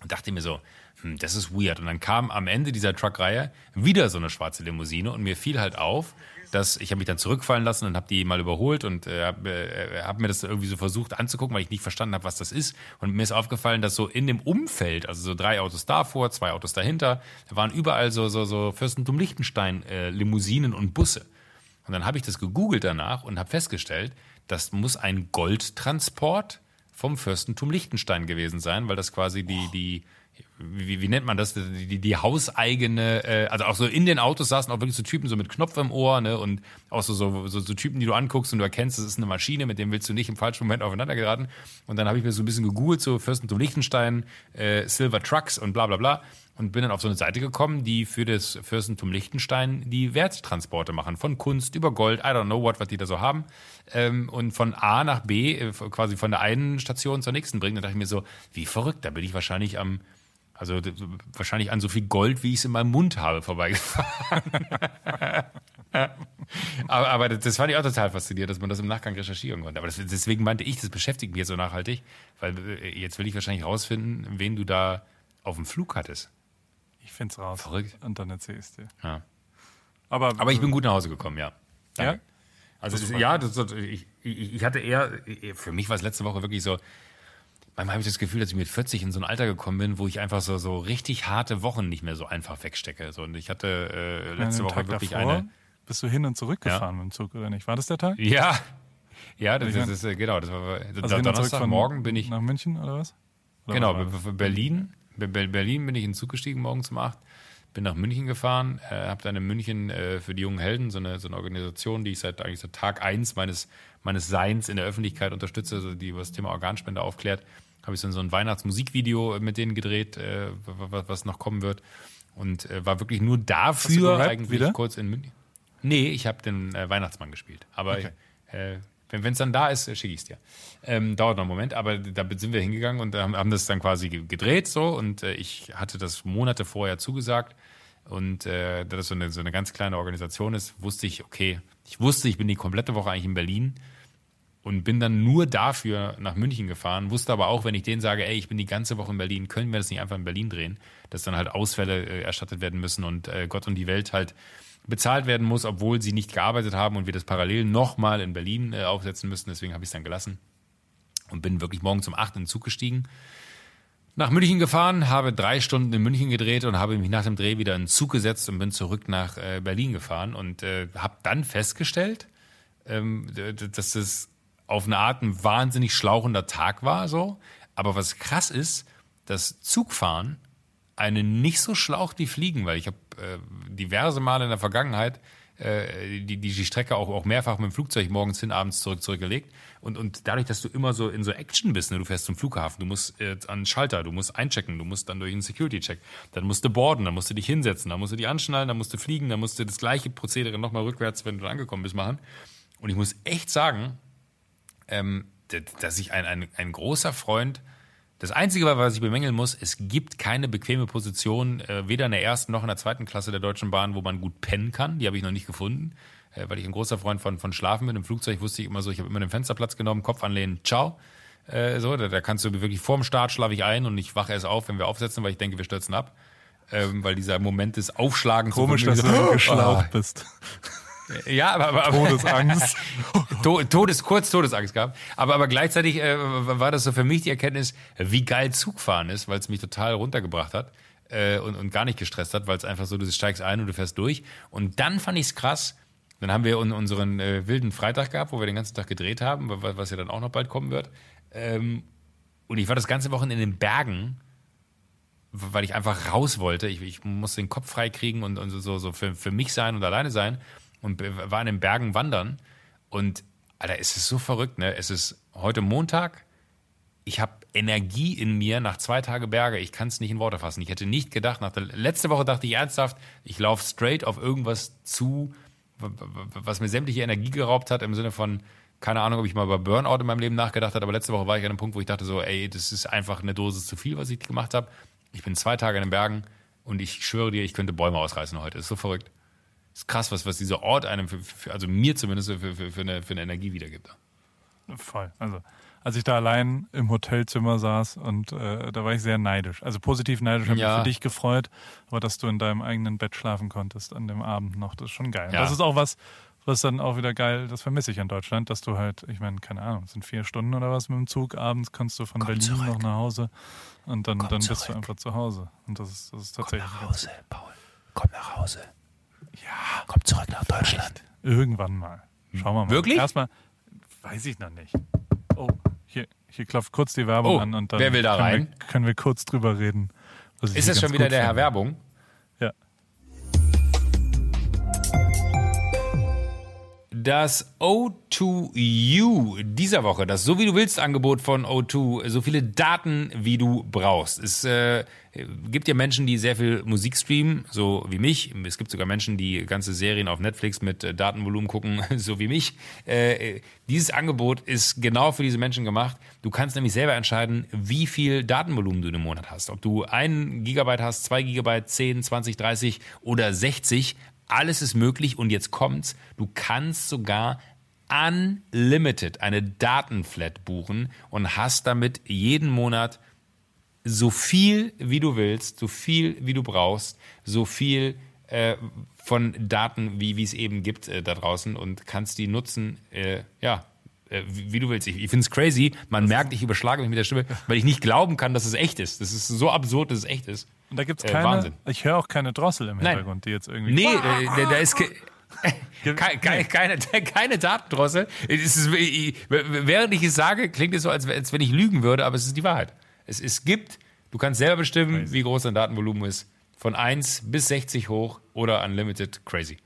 Und dachte mir so, hm, das ist weird. Und dann kam am Ende dieser Truckreihe wieder so eine schwarze Limousine und mir fiel halt auf, dass ich habe mich dann zurückfallen lassen und habe die mal überholt und äh, habe äh, hab mir das irgendwie so versucht anzugucken, weil ich nicht verstanden habe, was das ist. Und mir ist aufgefallen, dass so in dem Umfeld, also so drei Autos davor, zwei Autos dahinter, da waren überall so so so Fürstentum Liechtenstein äh, Limousinen und Busse. Und dann habe ich das gegoogelt danach und habe festgestellt, das muss ein Goldtransport vom Fürstentum Liechtenstein gewesen sein, weil das quasi die, die wie, wie nennt man das, die, die, die hauseigene, äh, also auch so in den Autos saßen auch wirklich so Typen so mit Knopf im Ohr, ne, und auch so, so, so, so Typen, die du anguckst und du erkennst, das ist eine Maschine, mit dem willst du nicht im falschen Moment aufeinander geraten. Und dann habe ich mir so ein bisschen gegoogelt, so Fürstentum Liechtenstein, äh, Silver Trucks und bla bla bla und bin dann auf so eine Seite gekommen, die für das Fürstentum Liechtenstein die Werttransporte machen. Von Kunst über Gold, I don't know what, was die da so haben. Ähm, und von A nach B, äh, quasi von der einen Station zur nächsten bringen. Da dachte ich mir so, wie verrückt, da bin ich wahrscheinlich am, also wahrscheinlich an so viel Gold, wie ich es in meinem Mund habe, vorbeigefahren. aber, aber das fand ich auch total faszinierend, dass man das im Nachgang recherchieren konnte. Aber das, deswegen meinte ich, das beschäftigt mich jetzt so nachhaltig, weil äh, jetzt will ich wahrscheinlich rausfinden, wen du da auf dem Flug hattest. Ich finde es raus. Verrückt. Und dann erzähl ich es dir. Ja. Aber, Aber ich bin gut nach Hause gekommen, ja. ja? Also das, ja, das, ich, ich hatte eher, für mich war es letzte Woche wirklich so, manchmal habe ich das Gefühl, dass ich mit 40 in so ein Alter gekommen bin, wo ich einfach so, so richtig harte Wochen nicht mehr so einfach wegstecke. So, und ich hatte äh, letzte Woche Tag wirklich davor eine. Bist du hin und zurück gefahren mit dem Zug, oder nicht? War das der Tag? Ja, ja, das, das ist genau. Das war Also von morgen bin ich nach München oder was? Oder genau Berlin, Berlin bin ich in den Zug gestiegen morgens um 8, bin nach München gefahren, äh, habe dann in München äh, für die jungen Helden so eine, so eine Organisation, die ich seit eigentlich seit Tag 1 meines, meines Seins in der Öffentlichkeit unterstütze, also die über das Thema Organspende aufklärt, habe ich dann so ein Weihnachtsmusikvideo mit denen gedreht, äh, was, was noch kommen wird. Und äh, war wirklich nur dafür eigentlich wieder? kurz in München. Nee, ich habe den äh, Weihnachtsmann gespielt. Aber Okay. äh, wenn es dann da ist, schicke ich es dir. Ähm, dauert noch einen Moment, aber da sind wir hingegangen und haben, das dann quasi ge- gedreht so und äh, ich hatte das Monate vorher zugesagt und äh, da das so eine, so eine ganz kleine Organisation ist, wusste ich, okay, ich wusste, ich bin die komplette Woche eigentlich in Berlin und bin dann nur dafür nach München gefahren, wusste aber auch, wenn ich denen sage, ey, ich bin die ganze Woche in Berlin, können wir das nicht einfach in Berlin drehen, dass dann halt Ausfälle äh, erstattet werden müssen und äh, Gott und die Welt halt bezahlt werden muss, obwohl sie nicht gearbeitet haben und wir das parallel nochmal in Berlin äh, aufsetzen müssen. Deswegen habe ich es dann gelassen und bin wirklich morgens um 8 in den Zug gestiegen. Nach München gefahren, habe drei Stunden in München gedreht und habe mich nach dem Dreh wieder in den Zug gesetzt und bin zurück nach äh, Berlin gefahren und äh, habe dann festgestellt, ähm, dass es auf eine Art ein wahnsinnig schlauchender Tag war, so. Aber was krass ist, dass Zugfahren einen nicht so schlaucht wie Fliegen, weil ich habe äh, diverse Male in der Vergangenheit äh, die, die, die Strecke auch, auch mehrfach mit dem Flugzeug morgens hin, abends zurück zurückgelegt. Und, und dadurch, dass du immer so in so Action bist, ne, du fährst zum Flughafen, du musst äh, an den Schalter, du musst einchecken, du musst dann durch einen Security-Check, dann musst du boarden, dann musst du dich hinsetzen, dann musst du dich anschnallen, dann musst du fliegen, dann musst du das gleiche Prozedere nochmal rückwärts, wenn du angekommen bist, machen. Und ich muss echt sagen, ähm, dass ich ein, ein, ein großer Freund, das Einzige, was ich bemängeln muss, es gibt keine bequeme Position, äh, weder in der ersten noch in der zweiten Klasse der Deutschen Bahn, wo man gut pennen kann. Die habe ich noch nicht gefunden, äh, weil ich ein großer Freund von, von Schlafen bin. Im Flugzeug wusste ich immer so, ich habe immer den Fensterplatz genommen, Kopf anlehnen, ciao. Äh, so, da, da kannst du wirklich vorm Start schlafe ich ein und ich wache erst auf, wenn wir aufsetzen, weil ich denke, wir stürzen ab. Ähm, weil dieser Moment des Aufschlagens so Komisch, dass so, du geschlaucht Ah, bist. Ja, aber, aber, Todesangst. To- Todes, kurz Todesangst gehabt. Aber, aber gleichzeitig äh, war das so für mich die Erkenntnis, wie geil Zugfahren ist, weil es mich total runtergebracht hat äh, und, und gar nicht gestresst hat, weil es einfach so, du steigst ein und du fährst durch. Und dann fand ich es krass. Dann haben wir un- unseren äh, wilden Freitag gehabt, wo wir den ganzen Tag gedreht haben, wa- was ja dann auch noch bald kommen wird. Ähm, und ich war das ganze Wochen in den Bergen, weil ich einfach raus wollte. Ich, ich musste den Kopf frei kriegen und, und so, so für, für mich sein und alleine sein. Und war in den Bergen wandern. Und Alter, es ist so verrückt, ne? Es ist heute Montag. Ich habe Energie in mir nach zwei Tage Berge. Ich kann es nicht in Worte fassen. Ich hätte nicht gedacht, nach der letzte Woche dachte ich ernsthaft, ich laufe straight auf irgendwas zu, was mir sämtliche Energie geraubt hat, im Sinne von, keine Ahnung, ob ich mal über Burnout in meinem Leben nachgedacht habe, aber letzte Woche war ich an einem Punkt, wo ich dachte so, ey, das ist einfach eine Dosis zu viel, was ich gemacht habe. Ich bin zwei Tage in den Bergen und ich schwöre dir, ich könnte Bäume ausreißen heute. Das ist so verrückt. Das ist krass, was, was dieser Ort einem, für, für, also mir zumindest, für, für, für, eine, für eine Energie wiedergibt. Voll. Also, als ich da allein im Hotelzimmer saß und äh, da war ich sehr neidisch. Also positiv neidisch, habe Ja. mich für dich gefreut, aber dass du in deinem eigenen Bett schlafen konntest an dem Abend noch, das ist schon geil. Ja. Das ist auch was, was dann auch wieder geil, das vermisse ich in Deutschland, dass du halt, ich meine, keine Ahnung, es sind vier Stunden oder was mit dem Zug, abends kannst du von Berlin zurück. noch nach Hause und dann, dann bist du einfach zu Hause. Und das ist, das ist tatsächlich ganz- Paul. Komm nach Hause. Ja, Komm zurück nach Deutschland. irgendwann mal. Schauen wir mal. Wirklich? Erstmal, weiß ich noch nicht. Oh, hier, hier klopft kurz die Werbung Oh, an und dann wer will da können, rein? Wir, können wir kurz drüber reden. Ist das schon wieder der Herr. Werbung? Das O2U dieser Woche, das So wie du willst Angebot von O2, so viele Daten wie du brauchst. Es äh, gibt ja Menschen, die sehr viel Musik streamen, so wie mich. Es gibt sogar Menschen, die ganze Serien auf Netflix mit äh, Datenvolumen gucken, so wie mich. Äh, dieses Angebot ist genau für diese Menschen gemacht. Du kannst nämlich selber entscheiden, wie viel Datenvolumen du im Monat hast. Ob du ein Gigabyte hast, zwei Gigabyte, 10, 20, 30 oder 60. Alles ist möglich und jetzt kommt's. Du kannst sogar unlimited eine Datenflat buchen und hast damit jeden Monat so viel wie du willst, so viel wie du brauchst, so viel äh, von Daten wie es eben gibt äh, da draußen und kannst die nutzen, äh, ja. äh, Wie du willst. Ich, ich finde es crazy. Man merkt, ich überschlage mich mit der Stimme, weil ich nicht glauben kann, dass es echt ist. Das ist so absurd, dass es echt ist. Und da gibt's Äh, keine, Wahnsinn. ich höre auch keine Drossel im Nein. Hintergrund, die jetzt irgendwie. Nee, äh, da, ist ke keine, keine, keine, keine Datendrossel. Es ist, während ich es sage, klingt es so, als, als wenn ich lügen würde, aber es ist die Wahrheit. Es, es gibt Du kannst selber bestimmen, wie groß dein Datenvolumen ist. Von 1 bis 60 hoch oder Unlimited crazy.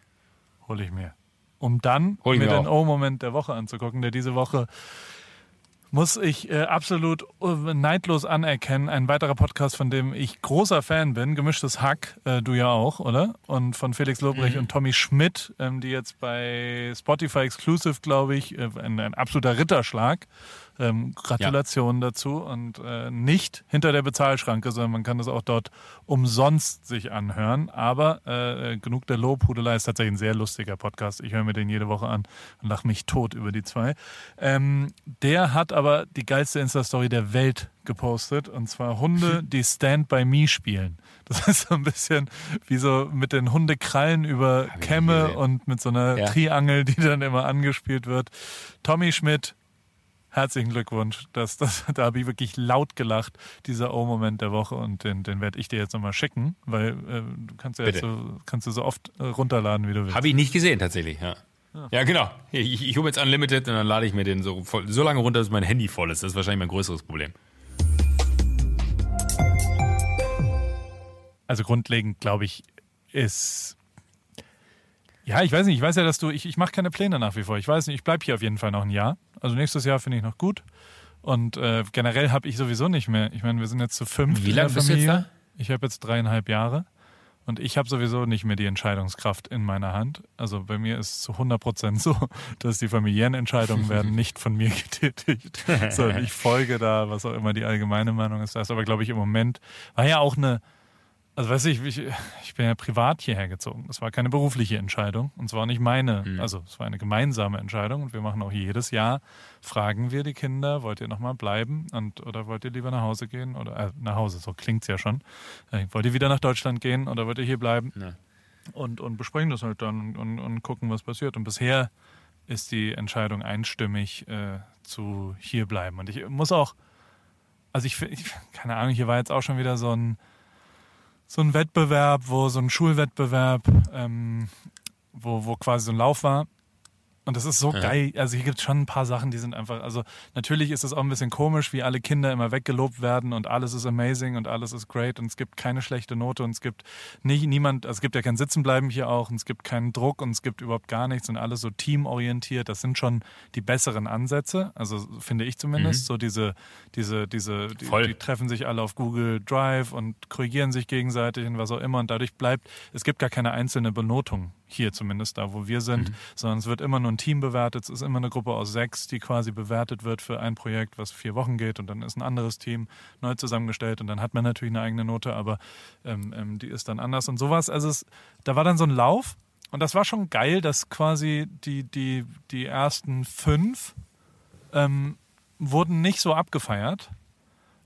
Hole ich mir. Um dann Hol mir mir den. O-Moment der Woche anzugucken, der diese Woche muss ich äh, absolut äh, neidlos anerkennen. Ein weiterer Podcast, von dem ich großer Fan bin, Gemischtes Hack, äh, du ja auch, oder? Und von Felix Lobrecht und Tommy Schmidt, ähm, die jetzt bei Spotify Exclusive, glaube ich, äh, ein, ein absoluter Ritterschlag. Ähm, Gratulation dazu und äh, nicht hinter der Bezahlschranke, sondern man kann das auch dort umsonst sich anhören. Aber äh, genug der Lobhudelei ist tatsächlich ein sehr lustiger Podcast. Ich höre mir den jede Woche an und lache mich tot über die zwei. Ähm, der hat aber die geilste Insta-Story der Welt gepostet und zwar Hunde, die Stand by Me spielen. Das ist so ein bisschen wie so mit den Hundekrallen über Kämme und mit so einer Ja. Triangel, die dann immer angespielt wird. Tommy Schmidt, herzlichen Glückwunsch. Das, das, da habe ich wirklich laut gelacht, dieser O-Moment der Woche. Und den, den werde ich dir jetzt nochmal schicken, weil äh, du kannst ja so, kannst du so oft äh, runterladen, wie du willst. Habe ich nicht gesehen, tatsächlich, ja. Ja, genau. Ich, ich hole jetzt Unlimited und dann lade ich mir den so, voll, so lange runter, dass mein Handy voll ist. Das ist wahrscheinlich mein größeres Problem. Also grundlegend, glaube ich, ist. Ja, ich weiß nicht, ich weiß ja, dass du, ich, ich mache keine Pläne nach wie vor. Ich weiß nicht, ich bleibe hier auf jeden Fall noch ein Jahr. Also nächstes Jahr finde ich noch gut. Und äh, generell habe ich sowieso nicht mehr. Ich meine, wir sind jetzt zu fünf Wie lange bist du jetzt da? Ich habe jetzt dreieinhalb Jahre. Und ich habe sowieso nicht mehr die Entscheidungskraft in meiner Hand. Also bei mir ist es zu 100 Prozent so, dass die familiären Entscheidungen werden nicht von mir getätigt, sondern ich folge da, was auch immer die allgemeine Meinung ist. Das ist aber, glaube ich, im Moment war ja auch eine, also weiß ich, ich, ich bin ja privat hierher gezogen. Das war keine berufliche Entscheidung und zwar nicht meine. Also es war eine gemeinsame Entscheidung und wir machen auch jedes Jahr, fragen wir die Kinder, wollt ihr nochmal bleiben und oder wollt ihr lieber nach Hause gehen? Oder äh, nach Hause, so klingt's ja schon. Äh, wollt ihr wieder nach Deutschland gehen oder wollt ihr hier bleiben? Ja. Und, und besprechen das halt dann und, und gucken, was passiert. Und bisher ist die Entscheidung einstimmig äh, zu hier bleiben. Und ich muss auch, also ich, ich, keine Ahnung, hier war jetzt auch schon wieder so ein, so ein Wettbewerb, wo so ein Schulwettbewerb, ähm, wo, wo quasi so ein Lauf war. Und das ist so Ja. geil. Also hier gibt es schon ein paar Sachen, die sind einfach, also natürlich ist es auch ein bisschen komisch, wie alle Kinder immer weggelobt werden und alles ist amazing und alles ist great und es gibt keine schlechte Note und es gibt nicht, niemand, also es gibt ja kein Sitzenbleiben hier auch und es gibt keinen Druck und es gibt überhaupt gar nichts und alles so teamorientiert. Das sind schon die besseren Ansätze, also finde ich zumindest. So diese, diese, diese, die, die treffen sich alle auf Google Drive und korrigieren sich gegenseitig und was auch immer und dadurch bleibt, es gibt gar keine einzelne Benotung hier zumindest da, wo wir sind, sondern es wird immer nur ein Team bewertet. Es ist immer eine Gruppe aus sechs, die quasi bewertet wird für ein Projekt, was vier Wochen geht und dann ist ein anderes Team neu zusammengestellt und dann hat man natürlich eine eigene Note, aber ähm, ähm, die ist dann anders und sowas. Also es, da war dann so ein Lauf und das war schon geil, dass quasi die, die, die ersten fünf ähm, wurden nicht so abgefeiert,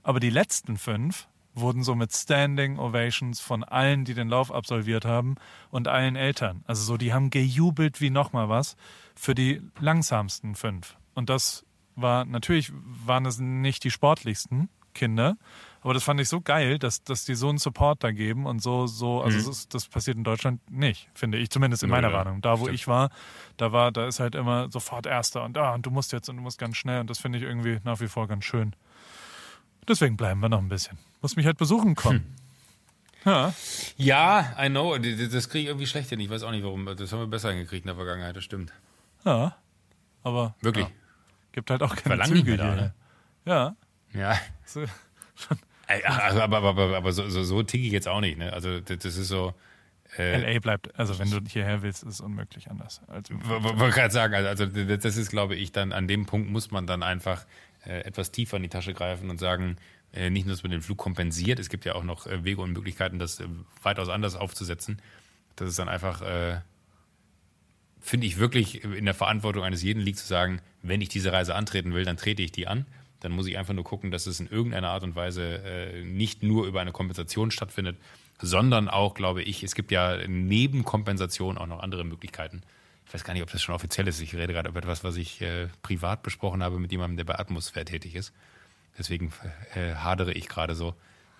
aber die letzten fünf wurden so mit Standing Ovations von allen, die den Lauf absolviert haben und allen Eltern. Also so, die haben gejubelt wie nochmal was für die langsamsten fünf. Und das war, natürlich waren es nicht die sportlichsten Kinder, aber das fand ich so geil, dass, dass die so einen Support da geben und so, so, also das, ist, das passiert in Deutschland nicht, finde ich, zumindest in meiner ja. Wahrnehmung. Da, wo Stimmt. ich war, da war, da ist halt immer sofort Erster und ah, und du musst jetzt und du musst ganz schnell und das finde ich irgendwie nach wie vor ganz schön. Deswegen bleiben wir noch ein bisschen. Muss mich halt besuchen kommen. Ja, Ja, I know. Das kriege ich irgendwie schlecht hin. Ich weiß auch nicht warum. Das haben wir besser hingekriegt in der Vergangenheit, das stimmt. ja. Aber Wirklich. Ja, gibt halt auch keine nicht Züge mehr da, ne? Ja. Ja. So, Also, aber aber, aber, aber so, so, so ticke ich jetzt auch nicht. Ne? Also das ist so. Äh, LA bleibt, also wenn du hierher willst, ist es unmöglich anders. Also, wollte gerade sagen, also, also das ist, glaube ich, dann an dem Punkt muss man dann einfach äh, etwas tiefer in die Tasche greifen und sagen, nicht nur, dass man den Flug kompensiert, es gibt ja auch noch äh, Wege und Möglichkeiten, das äh, weitaus anders aufzusetzen. Das ist dann einfach, äh, finde ich wirklich in der Verantwortung eines jeden liegt zu sagen, wenn ich diese Reise antreten will, dann trete ich die an. Dann muss ich einfach nur gucken, dass es in irgendeiner Art und Weise äh, nicht nur über eine Kompensation stattfindet, sondern auch, glaube ich, es gibt ja neben Kompensation auch noch andere Möglichkeiten. Ich weiß gar nicht, ob das schon offiziell ist. Ich rede gerade über etwas, was ich äh, privat besprochen habe mit jemandem, der bei Atmosphäre tätig ist. Deswegen äh, hadere ich gerade so.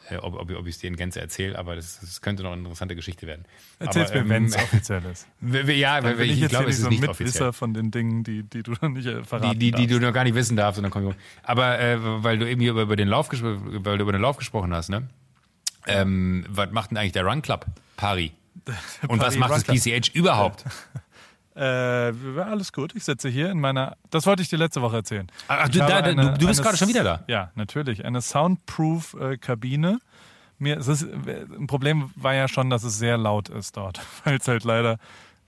äh, ob, ob, ob ich es dir in Gänze erzähle, aber das, das könnte noch eine interessante Geschichte werden. Erzähl's aber, mir, wenn es offiziell ist. Ja, weil ich, ich jetzt glaube, es ist so ein nicht Mitwisser offiziell. von den Dingen, die, die du noch nicht äh, verraten Die, die, die darfst. du noch gar nicht wissen darfst. Und dann komm ich aber äh, weil du eben hier über, über, den Lauf, weil du über den Lauf gesprochen hast, ne? Ähm, was macht denn eigentlich der Run Club, Pari? Und was macht das. PCH überhaupt? Äh, alles gut. Ich sitze hier in meiner. Das wollte ich dir letzte Woche erzählen. Ach, Ich du, da, da, eine- du, bist eine gerade schon wieder da. Ja, natürlich. Eine Soundproof-Kabine. Mir, es ist, ein Problem war ja schon, dass es sehr laut ist dort, weil es halt leider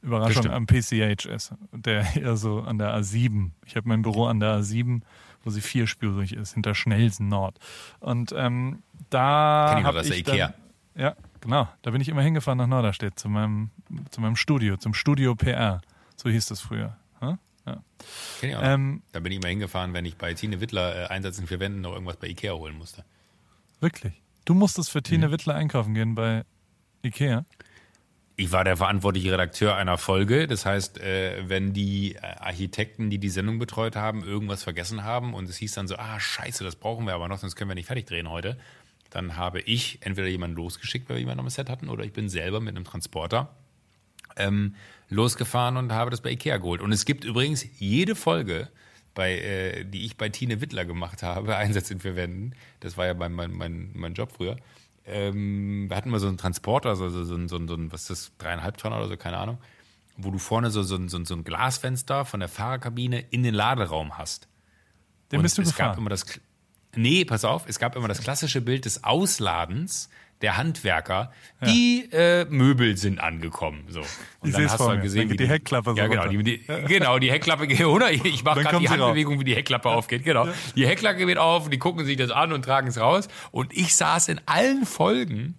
Überraschung am PCH ist. Der eher so an der A7. Ich habe mein Büro an der A7, wo sie vierspurig ist, hinter Schnelsen Nord. Und ähm, da Kenn ich noch, das ist ich Ikea. Dann, ja, genau. Da bin ich immer hingefahren nach Norderstedt zu meinem, zu meinem Studio, zum Studio PR. So hieß das früher. Hm? Ja. Ähm, da bin ich immer hingefahren, wenn ich bei Tine Wittler äh, Einsatz in vier Wänden noch irgendwas bei Ikea holen musste. wirklich. Du musstest für Mhm. Tine Wittler einkaufen gehen bei Ikea. Ich war der verantwortliche Redakteur einer Folge. Das heißt, äh, wenn die äh, Architekten, die die Sendung betreut haben, irgendwas vergessen haben und es hieß dann so, ah scheiße, das brauchen wir aber noch, sonst können wir nicht fertig drehen heute, dann habe ich entweder jemanden losgeschickt, weil wir jemanden am Set hatten, oder ich bin selber mit einem Transporter ähm, losgefahren und habe das bei Ikea geholt. Und es gibt übrigens jede Folge, bei, äh, die ich bei Tine Wittler gemacht habe, Einsatz in vier Wänden, das war ja mein, mein, mein, mein Job früher, ähm, wir hatten mal so einen Transporter, so, so, so, ein- so, so ein, was ist das, dreieinhalb Tonnen oder so, keine Ahnung, wo du vorne so, so, ein- so, so ein Glasfenster von der Fahrerkabine in den Laderaum hast. Den Und bist du es gab gefahren. immer das Nee, pass auf, es gab immer das klassische Bild des Ausladens der Handwerker, die äh, Möbel sind angekommen. So. Und Ich seh's vor mir. Dann geht die Heckklappe so ja, genau, die, die, genau, die Heckklappe geht runter. Ich, ich mache Dann gerade die raus. Handbewegung, wie die Heckklappe aufgeht. Genau. Die Heckklappe geht auf, und die gucken sich das an und tragen es raus. Und ich saß in allen Folgen,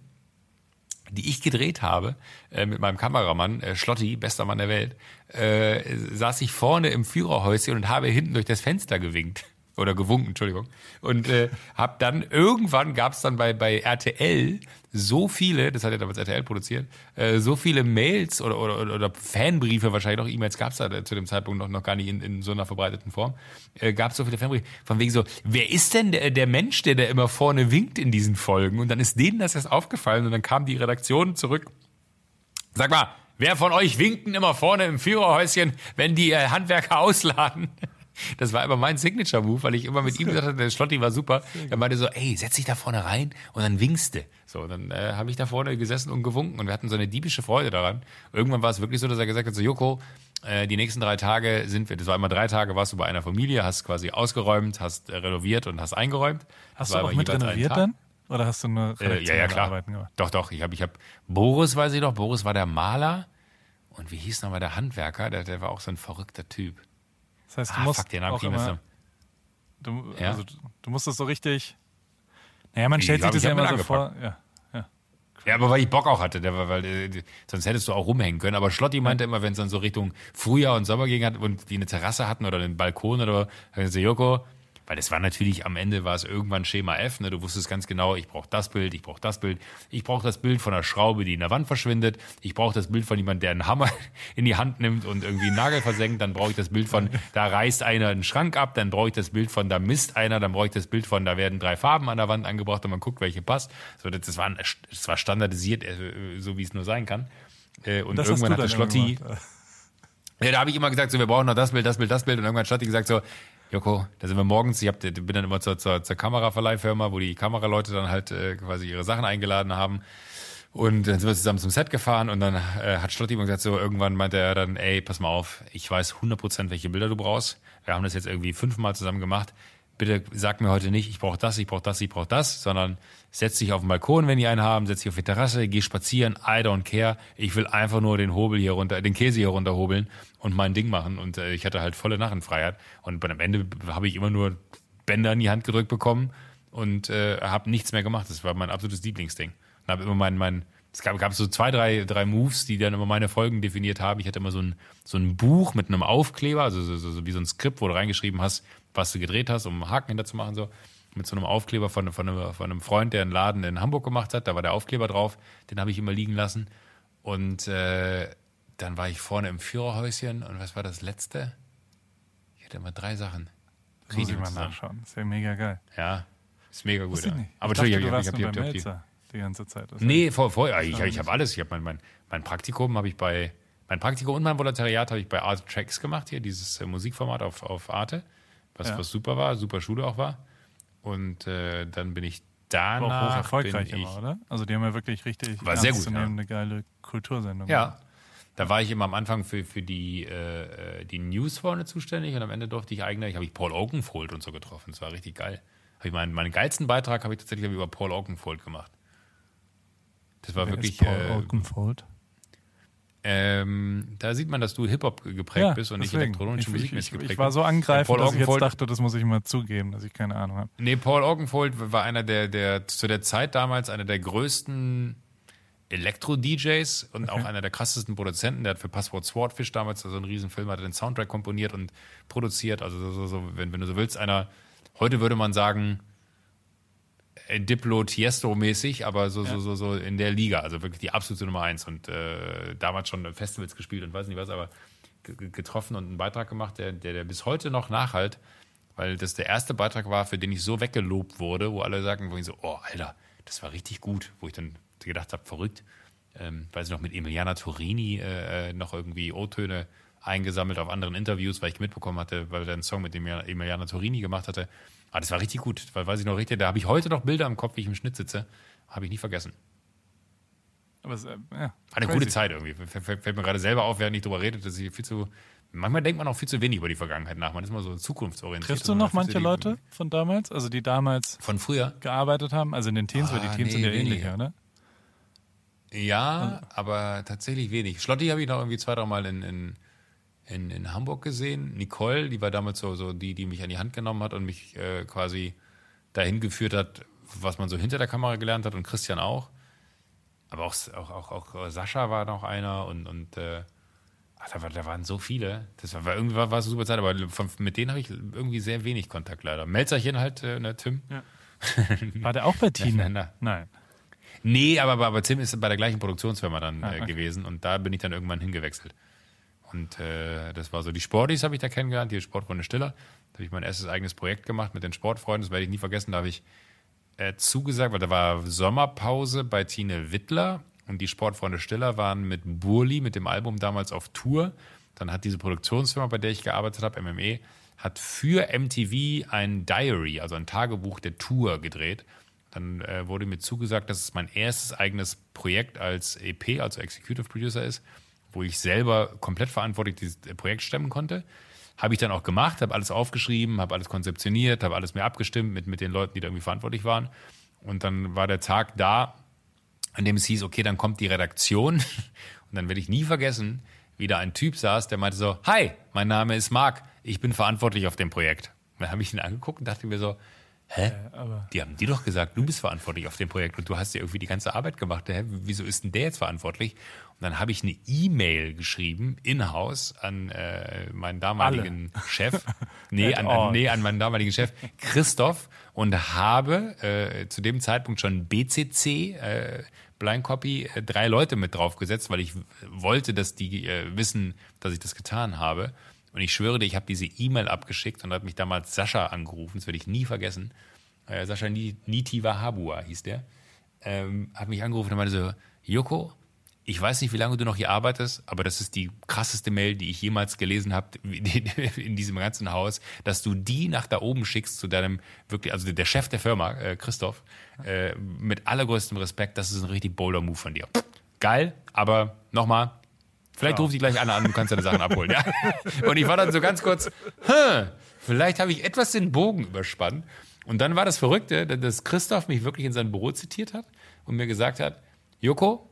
die ich gedreht habe, äh, mit meinem Kameramann, äh, Schlotti, bester Mann der Welt, äh, saß ich vorne im Führerhäuschen und habe hinten durch das Fenster gewinkt. Oder gewunken, Entschuldigung. Und äh, hab dann, irgendwann gab es dann bei, bei RTL so viele, das hat ja damals RTL produziert, äh, so viele Mails oder, oder, oder- Fanbriefe, wahrscheinlich noch E-Mails gab es da zu dem Zeitpunkt noch, noch gar nicht in, in so einer verbreiteten Form, äh, gab es so viele Fanbriefe, von wegen so, wer ist denn der, der Mensch, der da immer vorne winkt in diesen Folgen? Und dann ist denen das erst aufgefallen und dann kam die Redaktion zurück Sag mal, wer von euch winken immer vorne im Führerhäuschen, wenn die äh, Handwerker ausladen? Das war immer mein Signature-Move, weil ich immer mit ihm gesagt habe, der Schlotti war super. Er meinte so, ey, setz dich da vorne rein und dann winkste. So, dann äh, habe ich da vorne gesessen und gewunken und wir hatten so eine diebische Freude daran. Irgendwann war es wirklich so, dass er gesagt hat, so Joko, äh, die nächsten drei Tage sind wir, das war immer drei Tage, warst du bei einer Familie, hast quasi ausgeräumt, hast äh, renoviert und hast eingeräumt. Das Hast war du auch mit renoviert dann? Oder hast du nur Äh, ja, ja, klar. Arbeiten gemacht? Doch, doch. Ich habe, ich hab, Boris weiß ich noch, Boris war der Maler. Und wie hieß nochmal der Handwerker? Der, der war auch so ein verrückter Typ. Das heißt, du Ah, musst fuck, den auch immer, jetzt du, Ja? also, du musst das so richtig. Naja, man stellt sich das ja immer so vor. Ja, ja. Aber weil ich Bock auch hatte, der weil äh, sonst hättest du auch rumhängen können. Aber Schlotti meinte immer, wenn es dann so Richtung Frühjahr und Sommer ging hat und die eine Terrasse hatten oder einen Balkon oder so Joko, weil das war natürlich am Ende war es irgendwann Schema F, ne? Du wusstest ganz genau, ich brauche das Bild, ich brauche das Bild, ich brauche das Bild von einer Schraube, die in der Wand verschwindet, ich brauche das Bild von jemandem, der einen Hammer in die Hand nimmt und irgendwie einen Nagel versenkt, dann brauche ich das Bild von, da reißt einer einen Schrank ab, dann brauche ich das Bild von, da misst einer, dann brauche ich das Bild von, da werden drei Farben an der Wand angebracht und man guckt, welche passt. So, das, war, das war standardisiert, äh, so wie es nur sein kann. Äh, Und Das irgendwann hatte immer Schlotti, ja, da habe ich immer gesagt, so, wir brauchen noch das Bild, das Bild, das Bild. Und irgendwann hat Schlotti gesagt so, Joko, da sind wir morgens, ich hab, bin dann immer zur, zur, zur Kameraverleihfirma, wo die Kameraleute dann halt äh, quasi ihre Sachen eingeladen haben. Und dann sind wir zusammen zum Set gefahren und dann äh, hat Schlotti immer gesagt, so irgendwann meinte er dann, ey, pass mal auf, ich weiß 100% welche Bilder du brauchst. Wir haben das jetzt irgendwie fünfmal zusammen gemacht. Bitte sag mir heute nicht, ich brauche das, ich brauche das, ich brauche das, sondern setz dich auf den Balkon, wenn die einen haben, setz dich auf die Terrasse, geh spazieren, I don't care. Ich will einfach nur den Hobel hier runter, den Käse hier runterhobeln und mein Ding machen. Und äh, ich hatte halt volle Narrenfreiheit. Und am Ende habe ich immer nur Bänder in die Hand gedrückt bekommen und äh, habe nichts mehr gemacht. Das war mein absolutes Lieblingsding. Und habe immer mein, mein es gab, gab so zwei, drei, drei Moves, die dann immer meine Folgen definiert haben. Ich hatte immer so ein, so ein Buch mit einem Aufkleber, also so, so, so wie so ein Skript, wo du reingeschrieben hast, was du gedreht hast, um einen Haken hinter zu machen, so. Mit so einem Aufkleber von, von, einem, von einem Freund, der einen Laden in Hamburg gemacht hat. Da war der Aufkleber drauf. Den habe ich immer liegen lassen. Und äh, dann war ich vorne im Führerhäuschen. Und was war das letzte? Ich hatte immer drei Sachen. Das muss ich mal zusammen. nachschauen. Das ist ja mega geil. Ja. Ist mega gut, ja. Aber ich dachte, natürlich, du ich ich ich hab- Melzer die ganze Zeit. Das Nee, voll, voll. Ich, ich habe alles. Ich habe mein, mein, mein Praktikum habe ich bei mein Praktikum und mein Volontariat habe ich bei Art Tracks gemacht hier, dieses äh, Musikformat auf, auf Arte, was, Ja. was super war, super Schule auch war. Und äh, dann bin ich danach war auch hoch erfolgreich immer, oder? Also die haben ja wirklich richtig War sehr gut, ja. eine geile Kultursendung. Ja. Da war ich immer am Anfang für, für die, äh, äh, die News vorne zuständig und am Ende durfte ich eigene, ich habe ich Paul Oakenfold und so getroffen. Das war richtig geil. Hab ich meinen, meinen geilsten Beitrag habe ich tatsächlich über Paul Oakenfold gemacht. Das war Wer wirklich. ist Paul äh, Oakenfold? Ähm, da sieht man, dass du Hip-Hop geprägt bist und nicht deswegen. elektronische ich, Musik ich, nicht geprägt ich war so angreifend, Paul dass ich jetzt dachte, das muss ich mal zugeben, dass ich keine Ahnung habe. Nee, Paul Oakenfold war einer der, der zu der Zeit damals einer der größten Elektro-DJs und auch einer der krassesten Produzenten. Der hat für Passwort Swordfish damals so einen riesen Film, hat den Soundtrack komponiert und produziert. Also so, so, so wenn, wenn du so willst, einer, heute würde man sagen, äh, Diplo Tiesto-mäßig, aber so, so, so, so in der Liga. Also wirklich die absolute Nummer eins. Und äh, damals schon Festivals gespielt und weiß nicht was, aber ge- ge- getroffen und einen Beitrag gemacht, der, der, der bis heute noch nachhalt, weil das der erste Beitrag war, für den ich so weggelobt wurde, wo alle sagen, wo ich so, oh, Alter, das war richtig gut, wo ich dann gedacht habe, verrückt. Ähm, weiß ich noch, mit Emiliana Torini äh, äh, noch irgendwie O-Töne eingesammelt auf anderen Interviews, weil ich mitbekommen hatte, weil er einen Song mit Emiliana Torini gemacht hatte. Aber das war richtig gut, weil weiß ich noch richtig, da habe ich heute noch Bilder im Kopf, wie ich im Schnitt sitze. Habe ich nie vergessen. Aber es, äh, ja, War eine crazy. gute Zeit irgendwie. Fällt, mir gerade selber auf, während ich drüber redet, dass ich viel zu. Manchmal denkt man auch viel zu wenig über die Vergangenheit nach. Man ist immer so zukunftsorientiert. Triffst du noch manche Leute von damals, also die damals Von früher? gearbeitet haben? Also in den Teens, weil die Ah, sind nee, ja ähnlich, weniger. Ja, aber tatsächlich wenig. Schlotti habe ich noch irgendwie zwei, drei Mal in, in, in, in Hamburg gesehen. Nicole, die war damals so, so die, die mich an die Hand genommen hat und mich äh, quasi dahin geführt hat, was man so hinter der Kamera gelernt hat und Christian auch. Aber auch, auch, auch, auch Sascha war noch einer und, und äh, ach, da, war, da waren so viele. Das war, war irgendwie war, war es eine super Zeit, aber von, mit denen habe ich irgendwie sehr wenig Kontakt leider. Melzerchen halt, äh, ne, Tim. War der auch bei Tina? na. Nein. Nee, aber, aber Tim ist bei der gleichen Produktionsfirma dann Ah, äh, okay. gewesen und da bin ich dann irgendwann hingewechselt. Und äh, das war so, die Sportis habe ich da kennengelernt, die Sportfreunde Stiller. Da habe ich mein erstes eigenes Projekt gemacht mit den Sportfreunden, das werde ich nie vergessen. Da habe ich äh, zugesagt, weil da war Sommerpause bei Tine Wittler und die Sportfreunde Stiller waren mit Burli, mit dem Album damals auf Tour. Dann hat diese Produktionsfirma, bei der ich gearbeitet habe, MME, hat für MTV ein Diary, also ein Tagebuch der Tour gedreht. Dann äh, wurde mir zugesagt, dass es mein erstes eigenes Projekt als EP, also Executive Producer ist, wo ich selber komplett verantwortlich dieses Projekt stemmen konnte. Habe ich dann auch gemacht, habe alles aufgeschrieben, habe alles konzeptioniert, habe alles mir abgestimmt mit, mit den Leuten, die da irgendwie verantwortlich waren. Und dann war der Tag da, an dem es hieß, okay, dann kommt die Redaktion. Und dann werde ich nie vergessen, wie da ein Typ saß, der meinte so, hi, mein Name ist Marc, ich bin verantwortlich auf dem Projekt. Dann habe ich ihn angeguckt und dachte mir so, hä? aber- Die haben dir doch gesagt, du bist verantwortlich auf dem Projekt und du hast ja irgendwie die ganze Arbeit gemacht. Hä? Wieso ist denn der jetzt verantwortlich? Und dann habe ich eine E-Mail geschrieben, in-house, an äh, meinen damaligen Chef. Nee an, an, nee, an meinen damaligen Chef, Christoph, und habe äh, zu dem Zeitpunkt schon BCC, äh, Blind Copy, äh, drei Leute mit draufgesetzt, weil ich wollte, dass die äh, wissen, dass ich das getan habe. Und ich schwöre dir, ich habe diese E-Mail abgeschickt und hat mich damals Sascha angerufen, das werde ich nie vergessen. Äh, Sascha Ni- Nitiwa Habua hieß der. Ähm, hat mich angerufen und meinte so, Joko, ich weiß nicht, wie lange du noch hier arbeitest, aber das ist die krasseste Mail, die ich jemals gelesen habe in diesem ganzen Haus, dass du die nach da oben schickst zu deinem wirklich, also der Chef der Firma, äh, Christoph, äh, mit allergrößtem Respekt, das ist ein richtig bolder Move von dir. Geil, aber nochmal, vielleicht Ja. ruft dich gleich einer an, du kannst deine Sachen abholen. Ja? Und ich war dann so ganz kurz, vielleicht habe ich etwas den Bogen überspannt. Und dann war das Verrückte, dass Christoph mich wirklich in sein Büro zitiert hat und mir gesagt hat, Joko,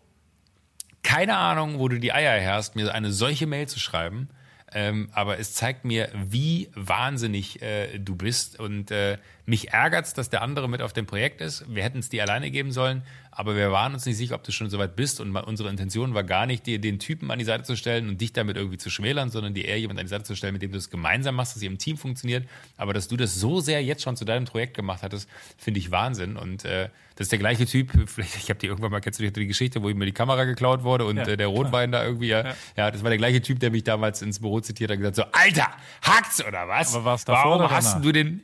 keine Ahnung, wo du die Eier her hast, mir eine solche Mail zu schreiben. Ähm, aber es zeigt mir, wie wahnsinnig äh, du bist. Und äh, mich ärgert's, dass der andere mit auf dem Projekt ist. Wir hätten es dir alleine geben sollen, aber wir waren uns nicht sicher, ob du schon so weit bist. Und unsere Intention war gar nicht, dir den Typen an die Seite zu stellen und dich damit irgendwie zu schmälern, sondern dir eher jemand an die Seite zu stellen, mit dem du es gemeinsam machst, dass ihr im Team funktioniert. Aber dass du das so sehr jetzt schon zu deinem Projekt gemacht hattest, finde ich Wahnsinn. Und äh, das ist der gleiche Typ, vielleicht, ich habe dir irgendwann mal, kennst du die- Geschichte, wo ihm mir die Kamera geklaut wurde und Ja, äh, der Rotwein da irgendwie, ja, ja. das war der gleiche Typ, der mich damals ins Büro zitiert hat und gesagt so, Alter, hackt's oder was? Aber war's davor Warum oder hast du den,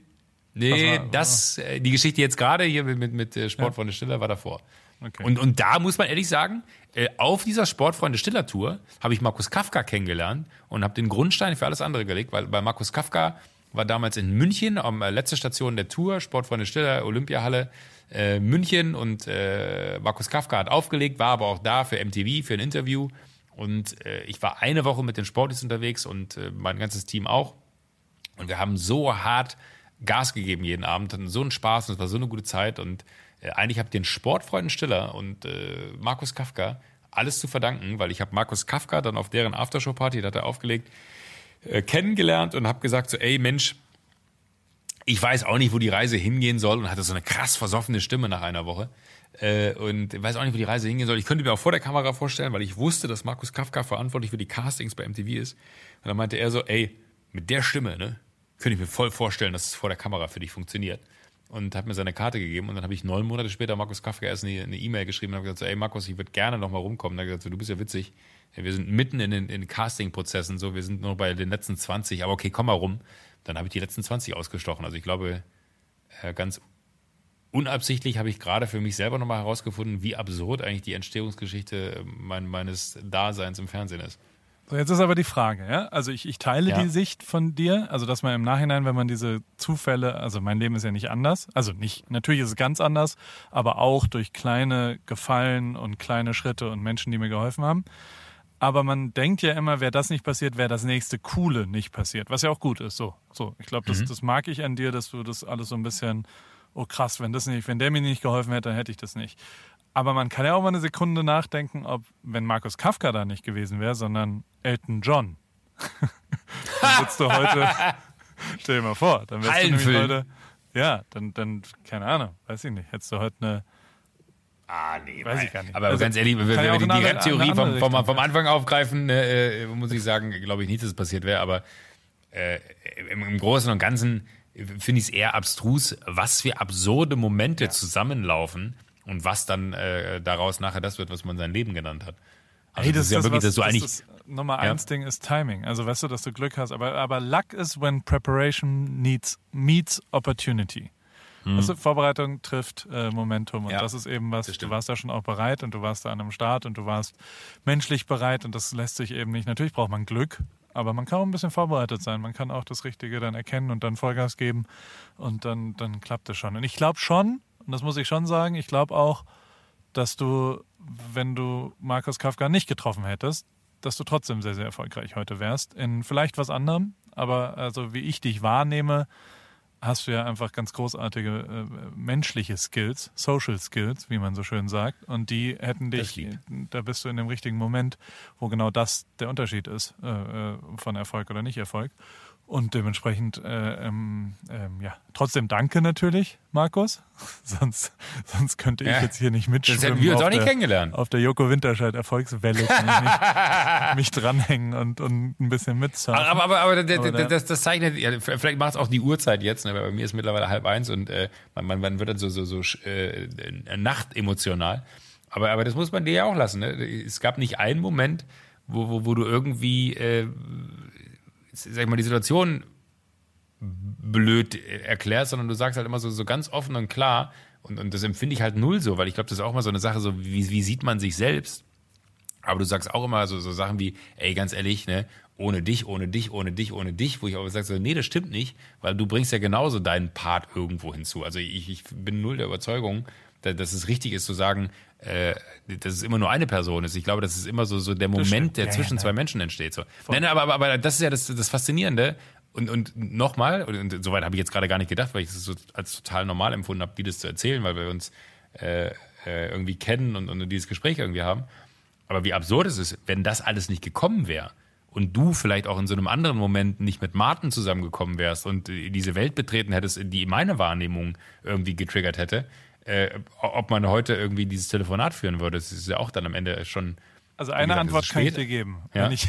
Nee, war- das, äh, die Geschichte jetzt gerade hier mit, mit, äh, Sportfreunde Stiller war davor. Okay. Und, und da muss man ehrlich sagen, äh, auf dieser Sportfreunde Stiller Tour habe ich Markus Kafka kennengelernt und habe den Grundstein für alles andere gelegt, weil bei Markus Kafka war damals in München, am äh, letzte Station der Tour, Sportfreunde Stiller, Olympiahalle, äh, München und äh, Markus Kafka hat aufgelegt, war aber auch da für MTV, für ein Interview und äh, ich war eine Woche mit den Sportlis unterwegs und äh, mein ganzes Team auch und wir haben so hart Gas gegeben jeden Abend, hatten so einen Spaß und es war so eine gute Zeit. Und äh, eigentlich habe ich den Sportfreunden Stiller und äh, Markus Kafka alles zu verdanken, weil ich habe Markus Kafka dann auf deren Aftershow-Party, da hat er aufgelegt, äh, kennengelernt und habe gesagt so, ey Mensch, ich weiß auch nicht, wo die Reise hingehen soll und hatte so eine krass versoffene Stimme nach einer Woche. Äh, und weiß auch nicht, wo die Reise hingehen soll. Ich könnte mir auch vor der Kamera vorstellen, weil ich wusste, dass Markus Kafka verantwortlich für die Castings bei MTV ist. Und dann meinte er so, ey, mit der Stimme, ne, könnte ich mir voll vorstellen, dass es vor der Kamera für dich funktioniert. Und hat mir seine Karte gegeben und dann habe ich neun Monate später Markus Kafka erst eine E-Mail geschrieben und habe gesagt, so, ey Markus, ich würde gerne noch mal rumkommen. Und er hat gesagt, so, du bist ja witzig. Wir sind mitten in den, in Casting-Prozessen, so, wir sind nur bei den letzten 20, aber okay, komm mal rum. Dann habe ich die letzten 20 ausgestochen. Also ich glaube, äh, ganz unabsichtlich habe ich gerade für mich selber nochmal herausgefunden, wie absurd eigentlich die Entstehungsgeschichte äh, mein, meines Daseins im Fernsehen ist. So, jetzt ist aber die Frage, ja? Also ich, ich teile Ja. die Sicht von dir, also dass man im Nachhinein, wenn man diese Zufälle, also mein Leben ist ja nicht anders, also nicht, natürlich ist es ganz anders, aber auch durch kleine Gefallen und kleine Schritte und Menschen, die mir geholfen haben. Aber man denkt ja immer, wäre das nicht passiert, wäre das nächste Coole nicht passiert, was ja auch gut ist. So, so. Ich glaube, das, das mag ich an dir, dass du das alles so ein bisschen, oh krass, wenn das nicht, wenn der mir nicht geholfen hätte, dann hätte ich das nicht. Aber man kann ja auch mal eine Sekunde nachdenken, ob, wenn Markus Kafka da nicht gewesen wäre, sondern Elton John. dann sitzt du heute, stell dir mal vor, dann wärst du nämlich Hallenfilm. heute, ja, dann, dann, keine Ahnung, weiß ich nicht, hättest du heute eine, Ah, nee, Weiß ich gar nicht. Aber Also, ganz ehrlich, wenn, ja wir die, in die Rap-Theorie vom, vom, vom ja. Anfang aufgreifen, äh, muss ich sagen, glaube ich nicht, dass es passiert wäre. Aber äh, im, im Großen und Ganzen finde ich es eher abstrus, was für absurde Momente zusammenlaufen und was dann äh, daraus nachher das wird, was man sein Leben genannt hat. Also Hey, das, ist ja ist wirklich, was, dass du das, eigentlich das Nummer Ja. eins Ding ist Timing. Also weißt du, dass du Glück hast. Aber, aber Luck is when preparation needs, meets opportunity. Weißt du, Vorbereitung trifft äh, Momentum und Hm. Ja, das ist eben was, das du warst da schon auch bereit und du warst da an einem Start und du warst menschlich bereit und das lässt sich eben nicht. Natürlich braucht man Glück, aber man kann auch ein bisschen vorbereitet sein. Man kann auch das Richtige dann erkennen und dann Vollgas geben und dann, dann klappt es schon. Und ich glaube schon, und das muss ich schon sagen, ich glaube auch, dass du, wenn du Markus Kafka nicht getroffen hättest, dass du trotzdem sehr, sehr erfolgreich heute wärst. In vielleicht was anderem, aber also wie ich dich wahrnehme, hast du ja einfach ganz großartige äh, menschliche Skills, Social Skills, wie man so schön sagt. Und die hätten dich, da bist du in dem richtigen Moment, wo genau das der Unterschied ist äh, äh, von Erfolg oder nicht Erfolg. Und dementsprechend, äh, ähm, ähm, ja, trotzdem danke natürlich, Markus. sonst, sonst könnte ich Ja. jetzt hier nicht Das mitschwimmen. hätten wir uns auf auch nicht der- kennengelernt. Auf der Joko Winterscheid Erfolgswelle kann ich nicht, mich dranhängen und, und ein bisschen mitsurfen. Aber, aber, aber, Aber der- das, das zeichnet, ja, vielleicht macht es auch die Uhrzeit jetzt, ne, weil bei mir ist mittlerweile halb eins und äh, man, man, man wird dann so, so, so äh, nachtemotional. Aber, aber das muss man dir ja auch lassen. Ne? Es gab nicht einen Moment, wo, wo, wo du irgendwie, äh, sag ich mal, die Situation blöd erklärst, sondern du sagst halt immer so, so ganz offen und klar. Und, und das empfinde ich halt null so, weil ich glaube, das ist auch mal so eine Sache, so wie, wie sieht man sich selbst? Aber du sagst auch immer so, so Sachen wie, ey, ganz ehrlich, ne, ohne dich, ohne dich, ohne dich, ohne dich, wo ich aber sage, so, nee, das stimmt nicht, weil du bringst ja genauso deinen Part irgendwo hinzu. Also ich, ich bin null der Überzeugung, da- dass es richtig ist zu sagen, äh, dass es immer nur eine Person ist. Ich glaube, dass es immer so, so der Moment, der Ja, ja, zwischen nein. zwei Menschen entsteht. So. Nein, nein, aber, aber, aber das ist ja das, das Faszinierende. Und, und nochmal, und, und soweit habe ich jetzt gerade gar nicht gedacht, weil ich es so als total normal empfunden habe, die das zu erzählen, weil wir uns äh, äh, irgendwie kennen und, und dieses Gespräch irgendwie haben. Aber wie absurd ist es, wenn das alles nicht gekommen wäre und du vielleicht auch in so einem anderen Moment nicht mit Martin zusammengekommen wärst und äh, diese Welt betreten hättest, die meine Wahrnehmung irgendwie getriggert hätte, äh, ob man heute irgendwie dieses Telefonat führen würde, das ist ja auch dann am Ende schon. Also eine gesagt, Antwort kann ich dir geben. Ja? Wenn, ich,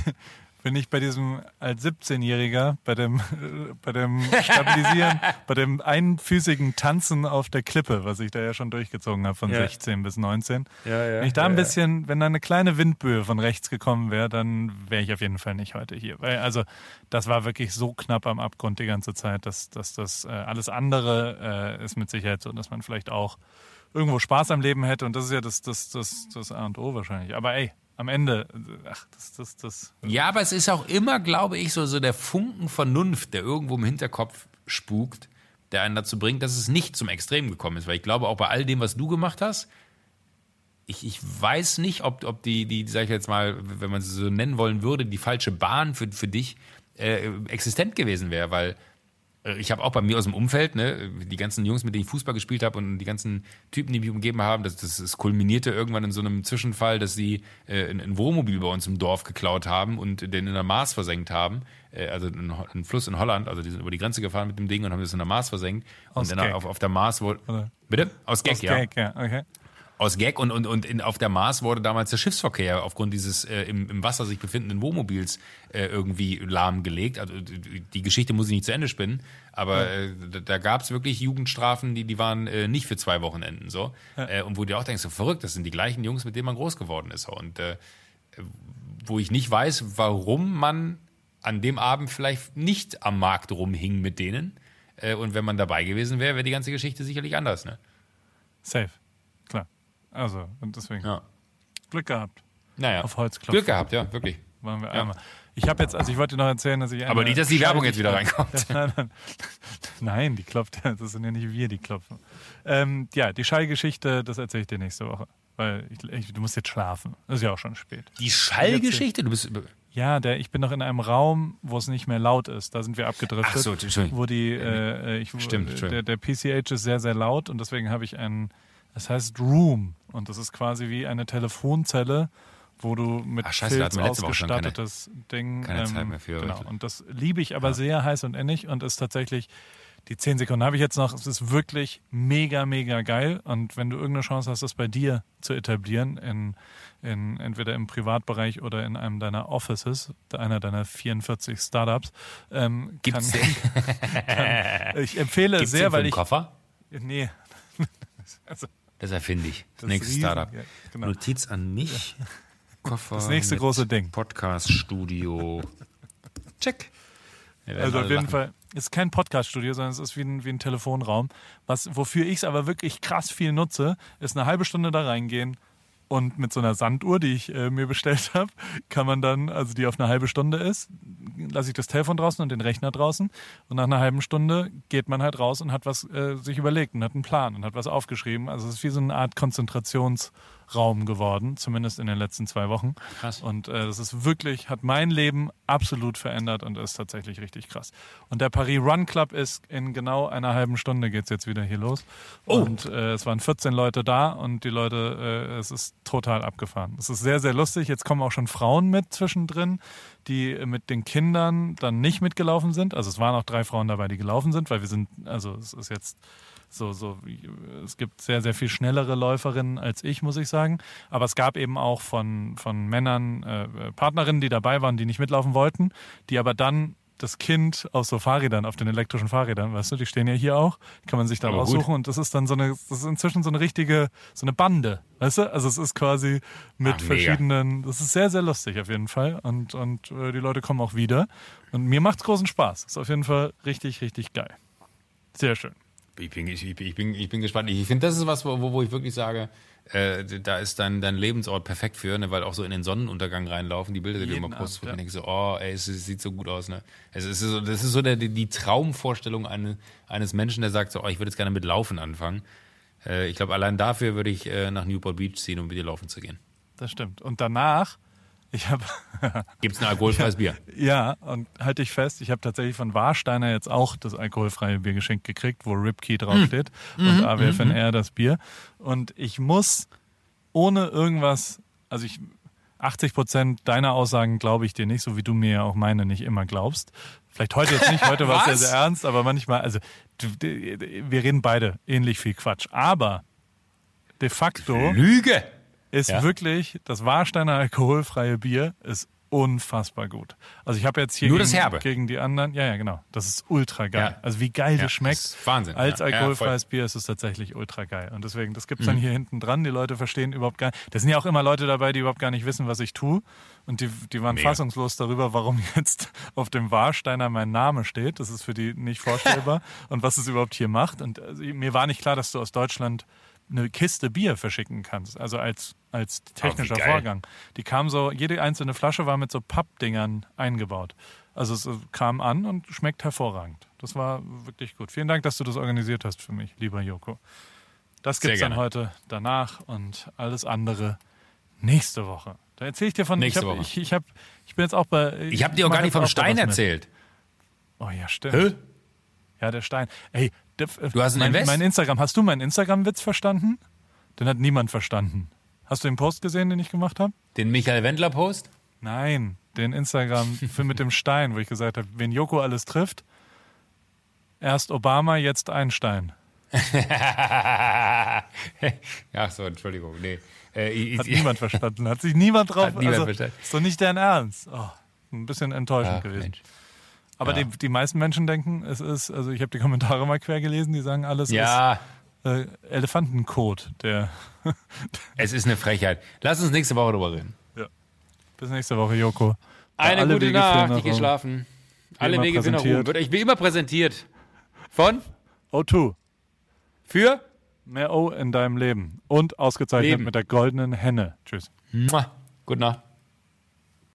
bin ich bei diesem als 17-Jähriger, bei dem, bei dem Stabilisieren, bei dem einfüßigen Tanzen auf der Klippe, was ich da ja schon durchgezogen habe von Ja. 16 bis 19. Ja, ja, wenn ich da ein bisschen, wenn da eine kleine Windböe von rechts gekommen wäre, dann wäre ich auf jeden Fall nicht heute hier. Weil, also, das war wirklich so knapp am Abgrund die ganze Zeit, dass, dass das äh, alles andere äh, ist mit Sicherheit so, dass man vielleicht auch irgendwo Spaß am Leben hätte. Und das ist ja das, das, das, das A und O wahrscheinlich. Aber ey, am Ende, äh, ach, das, das, das. Ja, aber es ist auch immer, glaube ich, so, so der Funken Vernunft, der irgendwo im Hinterkopf spukt, der einen dazu bringt, dass es nicht zum Extrem gekommen ist. Weil ich glaube, auch bei all dem, was du gemacht hast, ich, ich weiß nicht, ob, ob die, die, sag ich jetzt mal, wenn man sie so nennen wollen würde, die falsche Bahn für, für dich äh, existent gewesen wäre, weil äh, ich habe auch bei mir aus dem Umfeld, ne, die ganzen Jungs, mit denen ich Fußball gespielt habe und die ganzen Typen, die mich umgeben haben, das, das, das kulminierte irgendwann in so einem Zwischenfall, dass sie äh, ein, ein Wohnmobil bei uns im Dorf geklaut haben und den in der Maas versenkt haben. Äh, also ein, ein Fluss in Holland, also die sind über die Grenze gefahren mit dem Ding und haben das in der Maas versenkt. Aus und Gag. auf, auf der Maas wurde. Oder? Bitte? Aus Gag, Aus ja Gag, ja, okay. Aus Gag und, und, und in, auf der Mars wurde damals der Schiffsverkehr aufgrund dieses äh, im, im Wasser sich befindenden Wohnmobils äh, irgendwie lahmgelegt. Also die Geschichte muss ich nicht zu Ende spinnen, aber äh, da, da gab es wirklich Jugendstrafen, die, die waren äh, nicht für zwei Wochenenden so. Äh, und wo du auch denkst, so verrückt, das sind die gleichen Jungs, mit denen man groß geworden ist. Und äh, wo ich nicht weiß, warum man an dem Abend vielleicht nicht am Markt rumhing mit denen. Äh, und wenn man dabei gewesen wäre, wäre die ganze Geschichte sicherlich anders. Ne? Safe. Also, und deswegen. Ja. Glück gehabt. Naja. Auf Holz klopfen. Glück gehabt, ja, wirklich. Waren wir Ja. einmal. Ich habe jetzt, also ich wollte dir noch erzählen, dass ich. Aber nicht, dass die Werbung jetzt wieder reinkommt. nein, nein. nein, die klopft. ja. Das sind ja nicht wir, die klopfen. Ähm, ja, die Schallgeschichte, das erzähle ich dir nächste Woche. Weil ich, ich, du musst jetzt schlafen. Das ist ja auch schon spät. Die Schallgeschichte? Du bist. Ja, der, ich bin noch in einem Raum, wo es nicht mehr laut ist. Da sind wir abgedriftet. Ach so, Entschuldigung. Wo die, äh, ich, Stimmt, der, Entschuldigung. der PCH ist sehr, sehr laut und deswegen habe ich ein, das heißt Room und das ist quasi wie eine Telefonzelle, wo du mit Ach, scheiße, Filz schon keine- ausgestattetes Ding. keine Zeit mehr für. Genau, und das liebe ich aber sehr heiß und innig und ist tatsächlich, die 10 Sekunden habe ich jetzt noch, es ist wirklich mega, mega geil und wenn du irgendeine Chance hast, das bei dir zu etablieren, in, in, entweder im Privatbereich oder in einem deiner Offices, einer deiner 44 Startups, ähm, Gibt's kann, den, kann, ich empfehle gibt's sehr, weil ich, Koffer? nee, also, Das erfinde ich. Das Das nächste Riesen- Startup. ja, genau. Notiz an mich. Koffer. Das nächste große Ding. Podcast-Studio. Check. Also auf jeden lachen. Fall, es ist kein Podcast-Studio, sondern es ist wie ein, wie ein Telefonraum. Was, wofür ich es aber wirklich krass viel nutze, ist eine halbe Stunde da reingehen und mit so einer Sanduhr, die ich äh, mir bestellt habe, kann man dann, also die auf eine halbe Stunde ist, lasse ich das Telefon draußen und den Rechner draußen und nach einer halben Stunde geht man halt raus und hat was äh, sich überlegt und hat einen Plan und hat was aufgeschrieben. Also es ist wie so eine Art Konzentrationsraum geworden, zumindest in den letzten zwei Wochen. Krass. Und äh, das ist wirklich, hat mein Leben absolut verändert und ist tatsächlich richtig krass. Und der Paris Run Club ist in genau einer halben Stunde geht's jetzt wieder hier los. Oh. Und äh, es waren 14 Leute da und die Leute, äh, es ist total abgefahren. Es ist sehr, sehr lustig. Jetzt kommen auch schon Frauen mit zwischendrin, die mit den Kindern dann nicht mitgelaufen sind. Also es waren auch drei Frauen dabei, die gelaufen sind, weil wir sind, also es ist jetzt so, so, es gibt sehr, sehr viel schnellere Läuferinnen als ich, muss ich sagen. Aber es gab eben auch von, von Männern äh, Partnerinnen, die dabei waren, die nicht mitlaufen wollten, die aber dann das Kind auf so Fahrrädern, auf den elektrischen Fahrrädern, weißt du, die stehen ja hier auch, kann man sich da raussuchen und das ist dann so eine, das ist inzwischen so eine richtige, so eine Bande, weißt du? Also es ist quasi mit Ach, verschiedenen, das ist sehr, sehr lustig auf jeden Fall und, und äh, die Leute kommen auch wieder und mir macht's großen Spaß. Ist auf jeden Fall richtig, richtig geil. Sehr schön. Ich bin, ich, ich bin, ich bin gespannt. Ich finde, das ist was, wo, wo ich wirklich sage, äh, da ist dein, dein Lebensort perfekt für, ne? weil auch so in den Sonnenuntergang reinlaufen, die Bilder, die du immer postest, Abend, ich denke so, oh, ey, es, es sieht so gut aus. Ne? Es ist so, das ist so der, die, die Traumvorstellung eine, eines Menschen, der sagt so, oh, ich würde jetzt gerne mit Laufen anfangen. Äh, ich glaube, allein dafür würde ich äh, nach Newport Beach ziehen, um mit dir laufen zu gehen. Das stimmt. Und danach, ich habe Gibt es ein alkoholfreies Bier? Ja, und halte ich fest, ich habe tatsächlich von Warsteiner jetzt auch das alkoholfreie Bier geschenkt gekriegt, wo Ripkey draufsteht und AWFNR das Bier. Und ich muss ohne irgendwas, also ich 80 Prozent deiner Aussagen glaube ich dir nicht, so wie du mir ja auch meine nicht immer glaubst. Vielleicht heute jetzt nicht, heute war es sehr, sehr ernst, aber manchmal, also wir reden beide ähnlich viel Quatsch. Aber de facto Lüge! Ist Ja. wirklich, das Warsteiner alkoholfreie Bier ist unfassbar gut. Also ich habe jetzt hier Nur gegen, das Herbe. gegen die anderen, ja, ja, genau. Das ist ultra geil. Ja. Also wie geil Ja, das schmeckt. das ist Wahnsinn. Als Ja, alkoholfreies. Mhm. Bier ist es tatsächlich ultra geil. Und deswegen, das gibt's dann hier hinten dran. Die Leute verstehen überhaupt gar nicht. Da sind ja auch immer Leute dabei, die überhaupt gar nicht wissen, was ich tue. Und die, die waren Mega. fassungslos darüber, warum jetzt auf dem Warsteiner mein Name steht. Das ist für die nicht vorstellbar. und was es überhaupt hier macht. Und also, mir war nicht klar, dass du aus Deutschland eine Kiste Bier verschicken kannst. Also als, als technischer geil. Vorgang. Die kam so, jede einzelne Flasche war mit so Pappdingern eingebaut. Also es kam an und schmeckt hervorragend. Das war wirklich gut. Vielen Dank, dass du das organisiert hast für mich, lieber Joko. Das Sehr gibt's dann heute danach und alles andere nächste Woche. Da erzähle ich dir von. Nächste ich, hab, Woche. ich, ich, hab, ich bin jetzt auch bei. Ich habe dir auch gar nicht vom Stein mit. erzählt. Oh ja, stimmt. Hä? Ja, der Stein. Ey, der, Du hast mein, Invest? mein Instagram. Hast du meinen Instagram-Witz verstanden? Den hat niemand verstanden. Hast du den Post gesehen, den ich gemacht habe? Den Michael Wendler Post? Nein, den Instagram für mit dem Stein, wo ich gesagt habe, wen Joko alles trifft. Erst Obama, jetzt Einstein. Ach so, Entschuldigung. Nee. Äh, ich, Hat niemand verstanden. Hat sich niemand drauf. Hat niemand also, verstanden. Ist doch nicht dein Ernst. Oh, ein bisschen enttäuschend Ach, gewesen. Mensch. Aber Ja. die, die meisten Menschen denken, es ist, also ich habe die Kommentare mal quer gelesen, die sagen, alles Ja, ist äh, Elefantenkot. Der es ist eine Frechheit. Lass uns nächste Woche drüber reden. bis nächste Woche, Joko. Eine Alle gute Wege Nacht, nach ich gehe schlafen. Alle Wege führen nach. Wird euch wie immer präsentiert. Von? O2. Für? Mehr O in deinem Leben. Und ausgezeichnet Leben. mit der goldenen Henne. Tschüss. Mua. Gute Nacht.